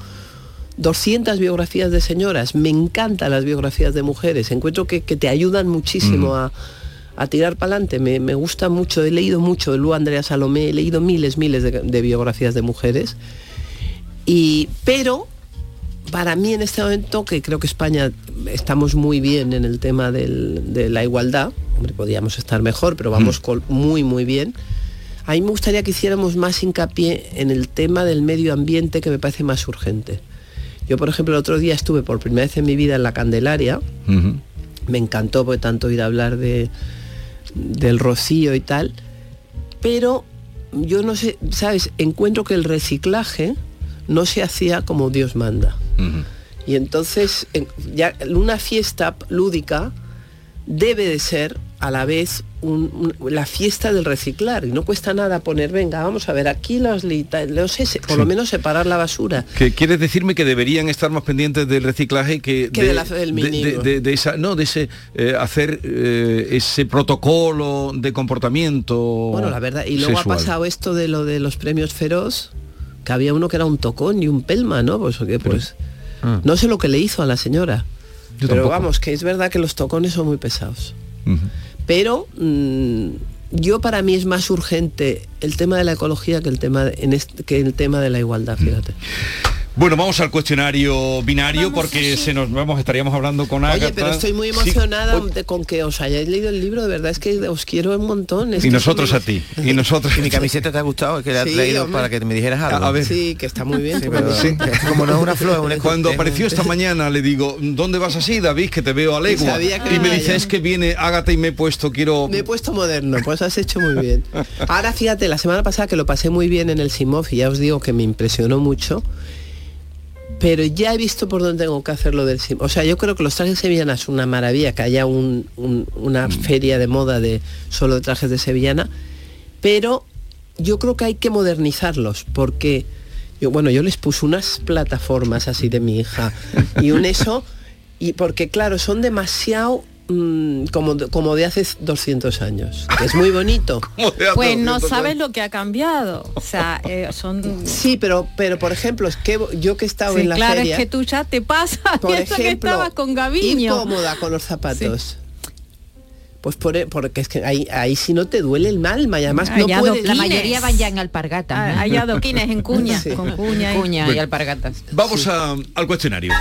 200 biografías de señoras. Me encantan las biografías de mujeres. Encuentro que, que te ayudan muchísimo Mm. a, a tirar para adelante. Me, me gusta mucho. He leído mucho de Lu Andrea Salomé. He leído miles, miles de, de biografías de mujeres. Y, pero para mí en este momento, que creo que España estamos muy bien en el tema del- de la igualdad, hombre, podríamos estar mejor, pero vamos col- muy, muy bien. A mí me gustaría que hiciéramos más hincapié en el tema del medio ambiente que me parece más urgente. Yo, por ejemplo, el otro día estuve por primera vez en mi vida en la Candelaria. Me encantó porque tanto ir a hablar de, del rocío y tal. Pero yo no sé, ¿sabes? Encuentro que el reciclaje no se hacía como Dios manda. Y entonces, en- ya una fiesta lúdica debe de ser a la vez un- un- la fiesta del reciclar. Y no cuesta nada poner, venga, vamos a ver, aquí los, los ese, por lo menos separar la basura. Que quieres decirme que deberían estar más pendientes del reciclaje que, Que de la- del de- mínimo. de- de esa no de ese eh, hacer eh, ese protocolo de comportamiento Bueno, la verdad, y luego sexual. ha pasado esto de lo de los premios feroz, que había uno que era un tocón y un pelma, ¿no? Pues, que, pues Ah. no sé lo que le hizo a la señora. Yo pero tampoco. vamos, que es verdad que los tocones son muy pesados. Pero mm, yo para mí es más urgente el tema de la ecología que el tema de, en este- que el tema de la igualdad, fíjate. Bueno, vamos al cuestionario binario porque se nos vamos estaríamos hablando con Agatha. Oye, pero estoy muy Sí, emocionada de- con que os hayáis leído el libro, de verdad es que os quiero un montón. es y nosotros a ti. Y nosotros. ¿Y mi camiseta te ha gustado? Es que la has Sí, traído hombre. para que me dijeras algo. A ver. Sí, que está muy bien. Pero- como no es una flor, Cuando apareció esta mañana le digo, ¿dónde vas así, David? Que te veo a legua. Sabía que Y me dice, es que viene Ágata y me he puesto, quiero... Me he puesto moderno, pues has hecho muy bien. Ahora fíjate, la semana pasada que lo pasé muy bien en el Simov y ya os digo que me impresionó mucho, pero ya he visto por dónde tengo que hacerlo del. O sea, yo creo que los trajes de sevillana es una maravilla, que haya un- un- una feria de moda de solo de trajes de sevillana, pero yo creo que hay que modernizarlos porque yo bueno yo les puse unas plataformas así de mi hija y un eso y porque claro son demasiado mm, como, de- como de hace 200 años que es muy bonito Pues no sabes lo que ha cambiado. O sea, eh, son... sí pero pero por ejemplo es que yo que he estado Sí, en la claro, feria es que tú ya te pasas. por pienso que ejemplo estabas con Gaviño. cómoda con los zapatos pues por, e- porque es que ahí, ahí sí no te duele el alma y además no puedes La mayoría van ya en alpargatas. Ah, ¿no? hay adoquines en cuña, Sí. con cuña. y- Cuña y Bueno. alpargatas. Vamos a- al cuestionario.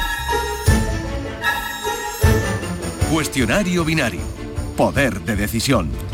Cuestionario binario. Poder de decisión.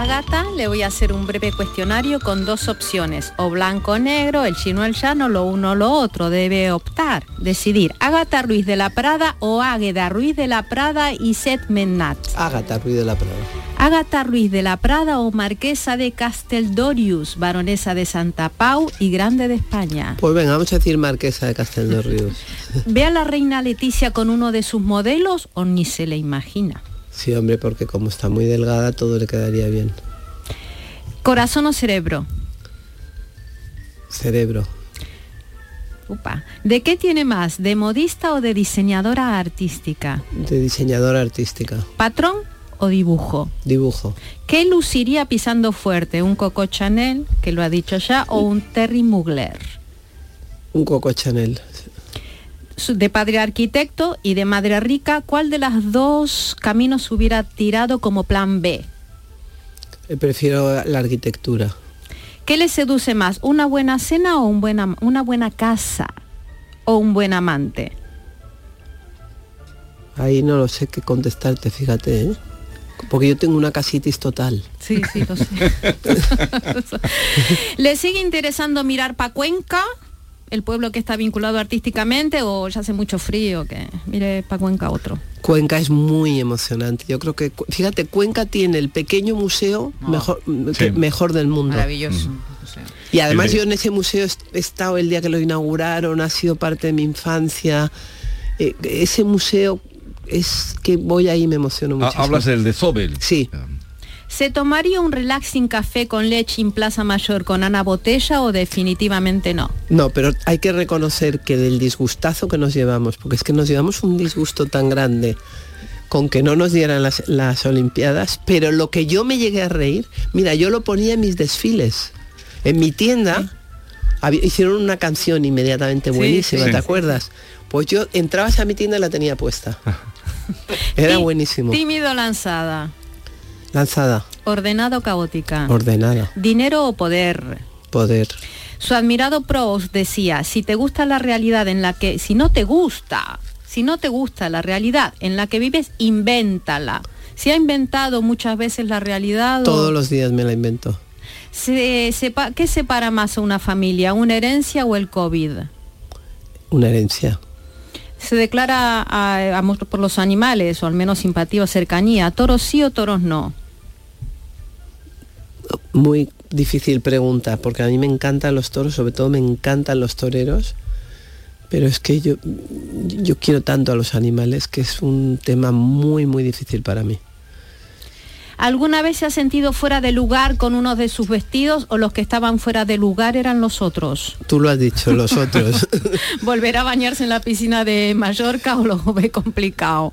Ágata, le voy a hacer un breve cuestionario con dos opciones, o blanco o negro, el chino o el llano, lo uno o lo otro. Debe optar, decidir. Ágata Ruiz de la Prada o Águeda Ruiz de la Prada y Seth Mennat. Ágata Ruiz de la Prada Ágata Ruiz de la Prada o Marquesa de Casteldorius, baronesa de Santa Pau y grande de España. pues venga vamos a decir marquesa de Castel de Ríos ¿Ve a la reina Leticia con uno de sus modelos o ni se le imagina? Sí, hombre, porque como está muy delgada, todo le quedaría bien. Corazón o cerebro. Cerebro. Upa. ¿De qué tiene más? ¿De modista o de diseñadora artística? De diseñadora artística. ¿Patrón o dibujo? Dibujo. ¿Qué luciría pisando fuerte? ¿Un Coco Chanel, que lo ha dicho ya, o un Terry Mugler? Un Coco Chanel. De padre arquitecto y de madre rica, ¿cuál de las dos caminos hubiera tirado como plan B? Eh, Prefiero la arquitectura. ¿Qué le seduce más? ¿Una buena cena o un buena, una buena casa? ¿O un buen amante? Ahí no lo sé qué contestarte, fíjate, ¿eh? Porque yo tengo una casitis total. Sí, sí, lo sé. ¿Le sigue interesando mirar pa' Cuenca? El pueblo que está vinculado artísticamente o ya hace mucho frío que mire pa' Cuenca otro. Cuenca es muy emocionante. Yo creo que, fíjate, Cuenca tiene el pequeño museo mejor, que- Sí. mejor del mundo. Maravilloso. Y además de- yo en ese museo he estado el día que lo inauguraron, ha sido parte de mi infancia. Eh, ese museo es que voy ahí y me emociono Ah, muchísimo. Hablas del de Zobel. Sí. ¿Se tomaría un relaxing café con leche en Plaza Mayor con Ana Botella o definitivamente no? No, pero hay que reconocer que del disgustazo que nos llevamos, porque es que nos llevamos un disgusto tan grande con que no nos dieran las, las Olimpiadas, pero lo que yo me llegué a reír, mira, yo lo ponía en mis desfiles. En mi tienda había- hicieron una canción inmediatamente buenísima, sí. ¿te acuerdas? Pues yo entrabas a mi tienda y la tenía puesta. Era buenísimo. Tímido lanzada. Lanzada, Ordenado o caótica. ordenada, Dinero o poder. poder. Su admirado Proust decía, si te gusta la realidad en la que, si no te gusta, si no te gusta la realidad en la que vives, invéntala. Se ha inventado muchas veces la realidad. o- Todos los días me la invento. Se- sepa- ¿Qué separa más a una familia, una herencia o el COVID? Una herencia. Se declara a- por los animales, o al menos simpatía o cercanía. ¿Toros sí o toros no? Muy difícil pregunta, porque a mí me encantan los toros, sobre todo me encantan los toreros, pero es que yo, yo quiero tanto a los animales que es un tema muy, muy difícil para mí. ¿Alguna vez se ha sentido fuera de lugar con uno de sus vestidos o los que estaban fuera de lugar eran los otros? Tú lo has dicho, los otros. ¿Volver a bañarse en la piscina de Mallorca o lo ve complicado?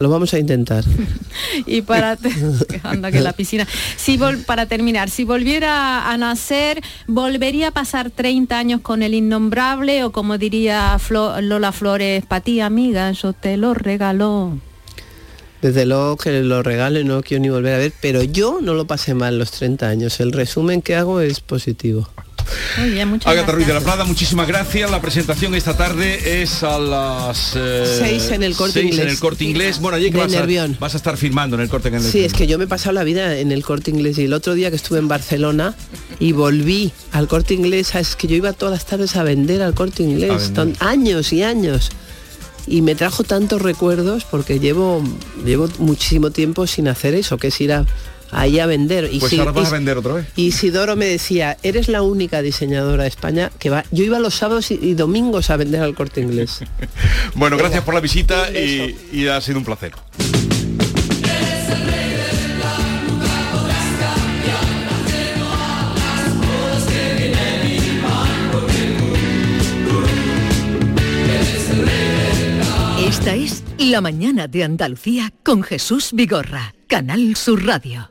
Lo vamos a intentar. y para anda que la piscina si vol- para terminar si volviera a nacer volvería a pasar 30 años con el innombrable o como diría Flo- Lola Flores para ti amiga yo te lo regalo Desde luego que lo regale, no quiero ni volver a ver, pero yo no lo pasé mal los 30 años. El resumen que hago es positivo. Muy bien, muchas Agatha Ruiz de la. Prada, muchísimas gracias. La presentación esta tarde es a las eh, Seis en el Corte Inglés. en el corte inglés. Bueno, allí que vas a, Nervión. vas a estar filmando en el corte inglés. Sí, es que yo me he pasado la vida en el corte inglés y el otro día que estuve en Barcelona y volví al corte inglés, es que yo iba todas las tardes a vender al corte inglés, tan- años y años. Y me trajo tantos recuerdos porque llevo, llevo muchísimo tiempo sin hacer eso, que es ir a, ahí a vender. Y Pues si- ahora vas y- a vender otra vez. Y Isidoro me decía, eres la única diseñadora de España que va. Yo iba los sábados y, y domingos a vender al corte inglés. Bueno, gracias por la visita y, y ha sido un placer. Esta es La mañana de Andalucía con Jesús Vigorra, Canal Sur Radio.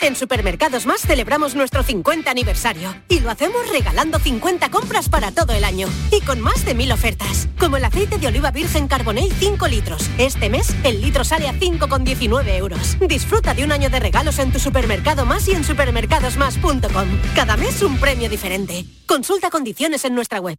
En Supermercados Más celebramos nuestro 50 aniversario y lo hacemos regalando 50 compras para todo el año y con más de mil ofertas, como el aceite de oliva virgen Carbonell 5 litros. Este mes el litro sale a 5,19 euros. Disfruta de un año de regalos en tu supermercado más y en supermercadosmás.com. Cada mes un premio diferente. Consulta condiciones en nuestra web.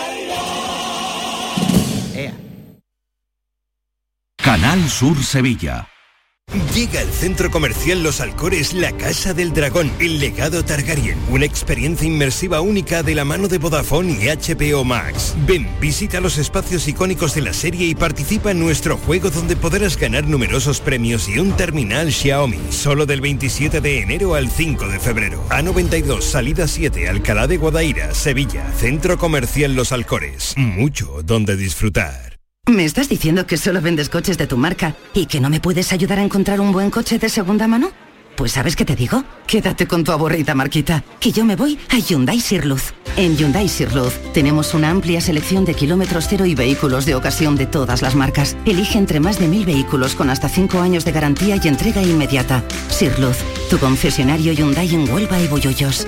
Canal Sur Sevilla. Llega al centro comercial Los Alcores La Casa del Dragón, el legado Targaryen, una experiencia inmersiva única de la mano de Vodafone y HBO Max. Ven, visita los espacios icónicos de la serie y participa en nuestro juego donde podrás ganar numerosos premios y un terminal Xiaomi, solo del 27 de enero al 5 de febrero. A92, salida 7, Alcalá de Guadaira, Sevilla, Centro Comercial Los Alcores. Mucho donde disfrutar. ¿Me estás diciendo que solo vendes coches de tu marca y que no me puedes ayudar a encontrar un buen coche de segunda mano? Pues ¿sabes qué te digo? Quédate con tu aburrida marquita, que yo me voy a Hyundai Sirluz. En Hyundai Sirluz tenemos una amplia selección de kilómetros cero y vehículos de ocasión de todas las marcas. Elige entre más de mil vehículos con hasta 5 años de garantía y entrega inmediata. Sirluz, tu concesionario Hyundai en Huelva y Bollollos.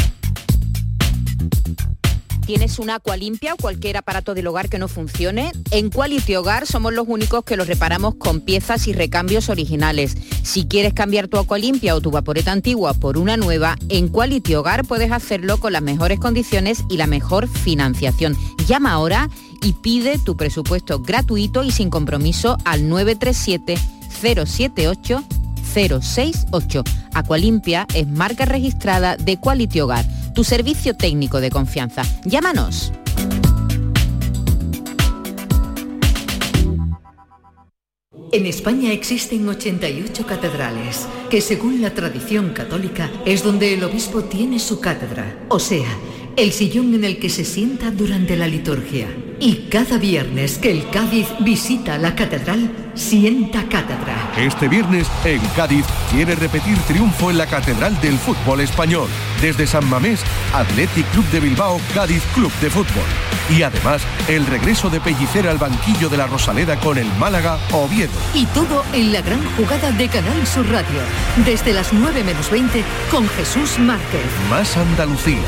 ¿Tienes una agua limpia o cualquier aparato del hogar que no funcione? En Quality Hogar somos los únicos que los reparamos con piezas y recambios originales. Si quieres cambiar tu agua limpia o tu vaporeta antigua por una nueva, en Quality Hogar puedes hacerlo con las mejores condiciones y la mejor financiación. Llama ahora y pide tu presupuesto gratuito y sin compromiso al 937 078 068. Aqualimpia es marca registrada de Quality Hogar, tu servicio técnico de confianza. Llámanos. En España existen 88 catedrales, que según la tradición católica es donde el obispo tiene su cátedra, o sea, el sillón en el que se sienta durante la liturgia. Y cada viernes que el Cádiz visita la catedral, sienta cátedra. Este viernes, en Cádiz, quiere repetir triunfo en la Catedral del Fútbol Español. Desde San Mamés, Athletic Club de Bilbao, Cádiz Club de Fútbol. Y además, el regreso de Pellicer al banquillo de la Rosaleda con el Málaga Oviedo. Y todo en la gran jugada de Canal Sur Radio, desde las 9 menos 20 con Jesús Márquez. Más Andalucía,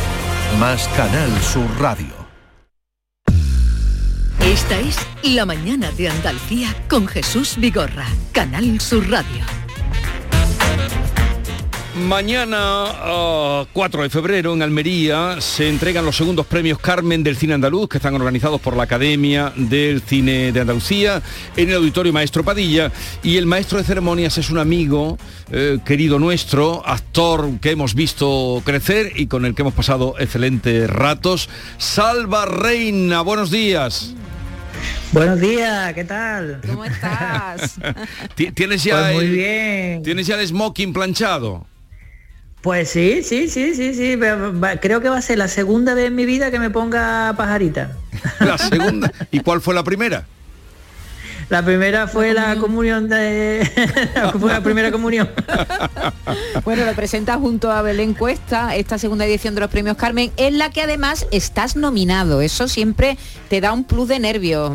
más Canal Sur Radio. Esta es La mañana de Andalucía con Jesús Vigorra, Canal Sur Radio. Mañana, ah, 4 de febrero, en Almería, se entregan los segundos premios Carmen del Cine Andaluz, que están organizados por la Academia del Cine de Andalucía, en el Auditorio Maestro Padilla. Y el maestro de ceremonias es un amigo eh, querido nuestro, actor que hemos visto crecer y con el que hemos pasado excelentes ratos. Salva Reina, buenos días. Buenos días, ¿qué tal? ¿Cómo estás? Ti- ¿Tienes ya, Pues muy el, bien. ¿Tienes ya el smoking planchado? Pues sí, sí, sí, sí, sí. Creo que va a ser la segunda vez en mi vida que me ponga pajarita. La segunda. ¿Y cuál fue la primera? La primera fue la comunión de... fue la primera comunión. Bueno, lo presenta junto a Belén Cuesta, esta segunda edición de los premios Carmen, en la que además estás nominado. Eso siempre te da un plus de nervios,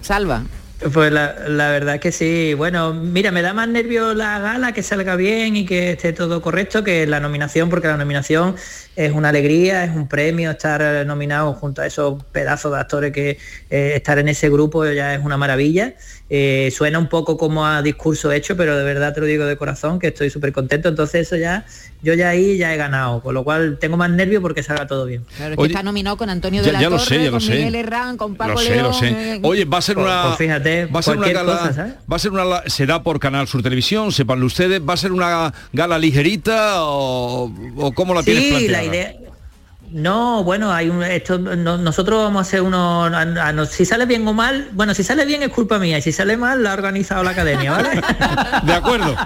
Salva. Pues la, la verdad que sí. Bueno, mira, me da más nervio la gala, que salga bien y que esté todo correcto, que la nominación, porque la nominación es una alegría, es un premio estar nominado junto a esos pedazos de actores que eh, estar en ese grupo ya es una maravilla. Eh, suena un poco como a discurso hecho, pero de verdad te lo digo de corazón, que estoy súper contento. Entonces eso ya, yo ya ahí ya he ganado, con lo cual tengo más nervio porque salga todo bien. Claro, es que está nominado con Antonio de Ya- la ya lo Torre, sé, ya lo con sé. Miguel Herrán, con Paco lo sé, León. lo sé. Oye, va a ser Pues- una. pues fíjate, va a ser una gala. cosa, ¿sabes? va a ser una. Se da por Canal Sur Televisión, sepanlo ustedes. ¿Va a ser una gala ligerita o, o cómo la tienes Sí, planteada? la idea. No, bueno, hay un, esto, no- nosotros vamos a hacer uno, a- a- no- si sale bien o mal, bueno, si sale bien es culpa mía y si sale mal la ha organizado la academia, ¿vale? De acuerdo.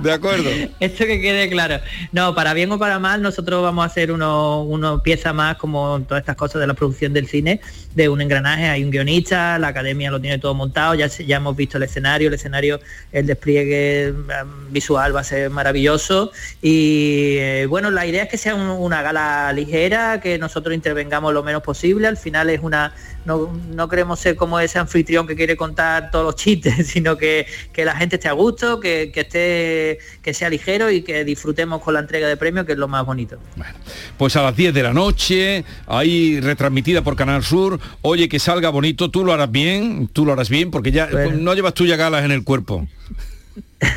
De acuerdo. Esto que quede claro. No, para bien o para mal, nosotros vamos a hacer uno, uno pieza más como todas estas cosas de la producción del cine, de un engranaje, hay un guionista, la academia lo tiene todo montado, ya, ya hemos visto el escenario, el escenario, el despliegue mm, visual va a ser maravilloso y eh, bueno, la idea es que sea un- una gala ligera, que nosotros intervengamos lo menos posible, al final es una, no, no queremos ser como ese anfitrión que quiere contar todos los chistes, sino que, que la gente esté a gusto, que, que esté, que sea ligero y que disfrutemos con la entrega de premios, que es lo más bonito. Pues a las 10 de la noche, ahí retransmitida por Canal Sur. Oye, que salga bonito, tú lo harás bien, tú lo harás bien, porque ya Bueno. no llevas tú ya galas en el cuerpo.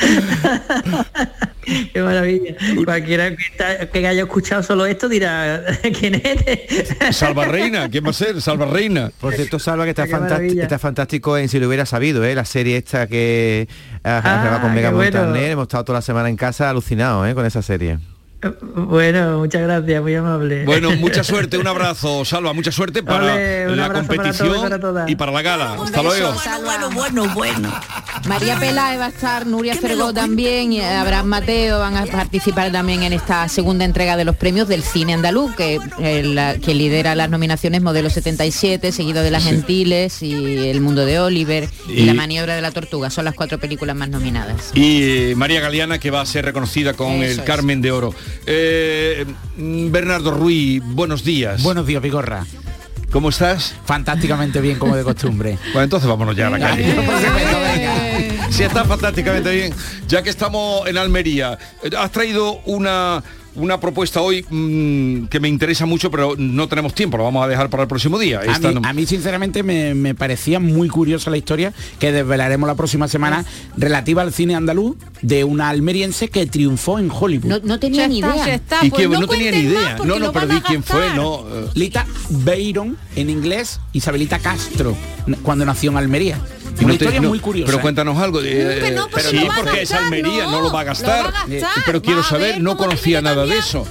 Qué maravilla. Cualquiera que, está- que haya escuchado solo esto dirá, ¿quién es? Salva Reina, ¿quién va a ser? Salva Reina. Por cierto, Salva, que está, Qué fantástico, está fantástico en Si lo hubiera sabido, ¿eh? la serie esta que ah, Ah, va con Mega qué bueno. Montaner. Hemos estado toda la semana en casa alucinados ¿eh? con esa serie. Bueno, muchas gracias, muy amable. Bueno, mucha suerte, un abrazo, Salva, mucha suerte para la para competición todos y para todas. y para la gala. Hasta luego. bueno, bueno, bueno. María Peláez va a estar, Nuria Fergó también, y Abraham Mateo van a participar también en esta segunda entrega de los premios del cine andaluz, que, eh, la- que lidera las nominaciones Modelo 77, seguido de Las Gentiles y El Mundo de Oliver y, Y- La Maniobra de la Tortuga. Son las cuatro películas más nominadas. Y eh, María Galeana que va a ser reconocida con Eso el es. Carmen de Oro. Eh, Bernardo Ruiz, buenos días. Buenos días, Vigorra. ¿Cómo estás? Fantásticamente bien, como de costumbre. Bueno, entonces vámonos ya a la calle. Si está fantásticamente bien. Ya que estamos en Almería, eh, has traído una, una propuesta hoy mm, que me interesa mucho, pero no tenemos tiempo, lo vamos a dejar para el próximo día. A Esta mí, no- a mí, sinceramente me, me parecía muy curiosa la historia que desvelaremos la próxima semana relativa al cine andaluz de una almeriense que triunfó en Hollywood. No, no tenía Ya ni está, idea. está. y Pues que no no, tenía ni idea. No, no, a quién fue, no. eh, Lita Beiron, en inglés, Isabelita Castro, cuando nació en Almería. Y Una no te- historia no, muy curiosa. Pero cuéntanos algo. eh, que no, porque sí, lo va a porque es gastar, Almería, no, no, lo va a gastar. lo va a gastar, Eh, pero quiero saber, no conocía nada de eso.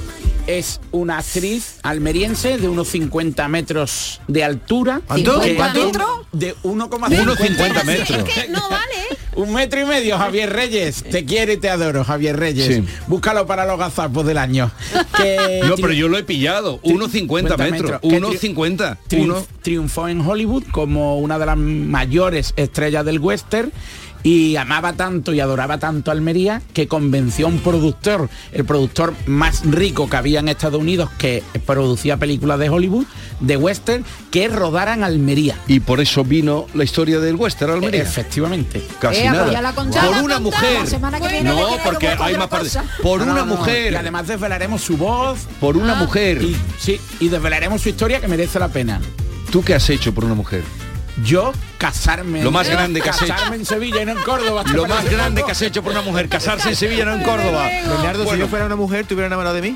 es una actriz almeriense de unos 50 metros de altura. ¿Cuánto? ¿Cuánto? De 1,50 1,50 metros. Es que no vale. Un metro y medio, Javier Reyes. Te quiero y te adoro, Javier Reyes. Sí. Búscalo para los gazapos del año. Que No, tri- pero yo lo he pillado. 1,50 metros. Que 1,50. triunf- Uno- triunfó en Hollywood como una de las mayores estrellas del western y amaba tanto y adoraba tanto a Almería que convenció a un productor, el productor más rico que había en Estados Unidos que producía películas de Hollywood, de western, que rodaran Almería. Y por eso vino la historia del western Almería. Efectivamente. Casi Ea, pues nada. ya la contamos. Por una mujer. viene No, porque hay más partes. cosa. Por No, una no, mujer. Y además desvelaremos su voz. Por una mujer. Y, sí, y desvelaremos su historia que merece la pena. ¿Tú qué has hecho por una mujer? Yo casarme. Lo más grande que has hecho. Casarme en Sevilla y no en Córdoba. Lo más grande que has hecho por una mujer, casarse en Sevilla, no en Córdoba. Leonardo, si yo fuera una mujer, ¿te hubiera enamorado de mí?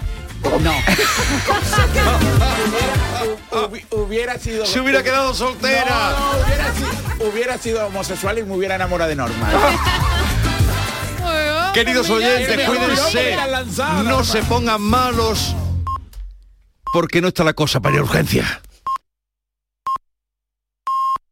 No. Hubi- hubiera sido. Se hubiera quedado soltera. No, no, hubiera, sido, hubiera sido homosexual y me hubiera enamorado de Norma. Queridos El oyentes, cuídense. No se pongan malos. Porque no está la cosa para ir a urgencia.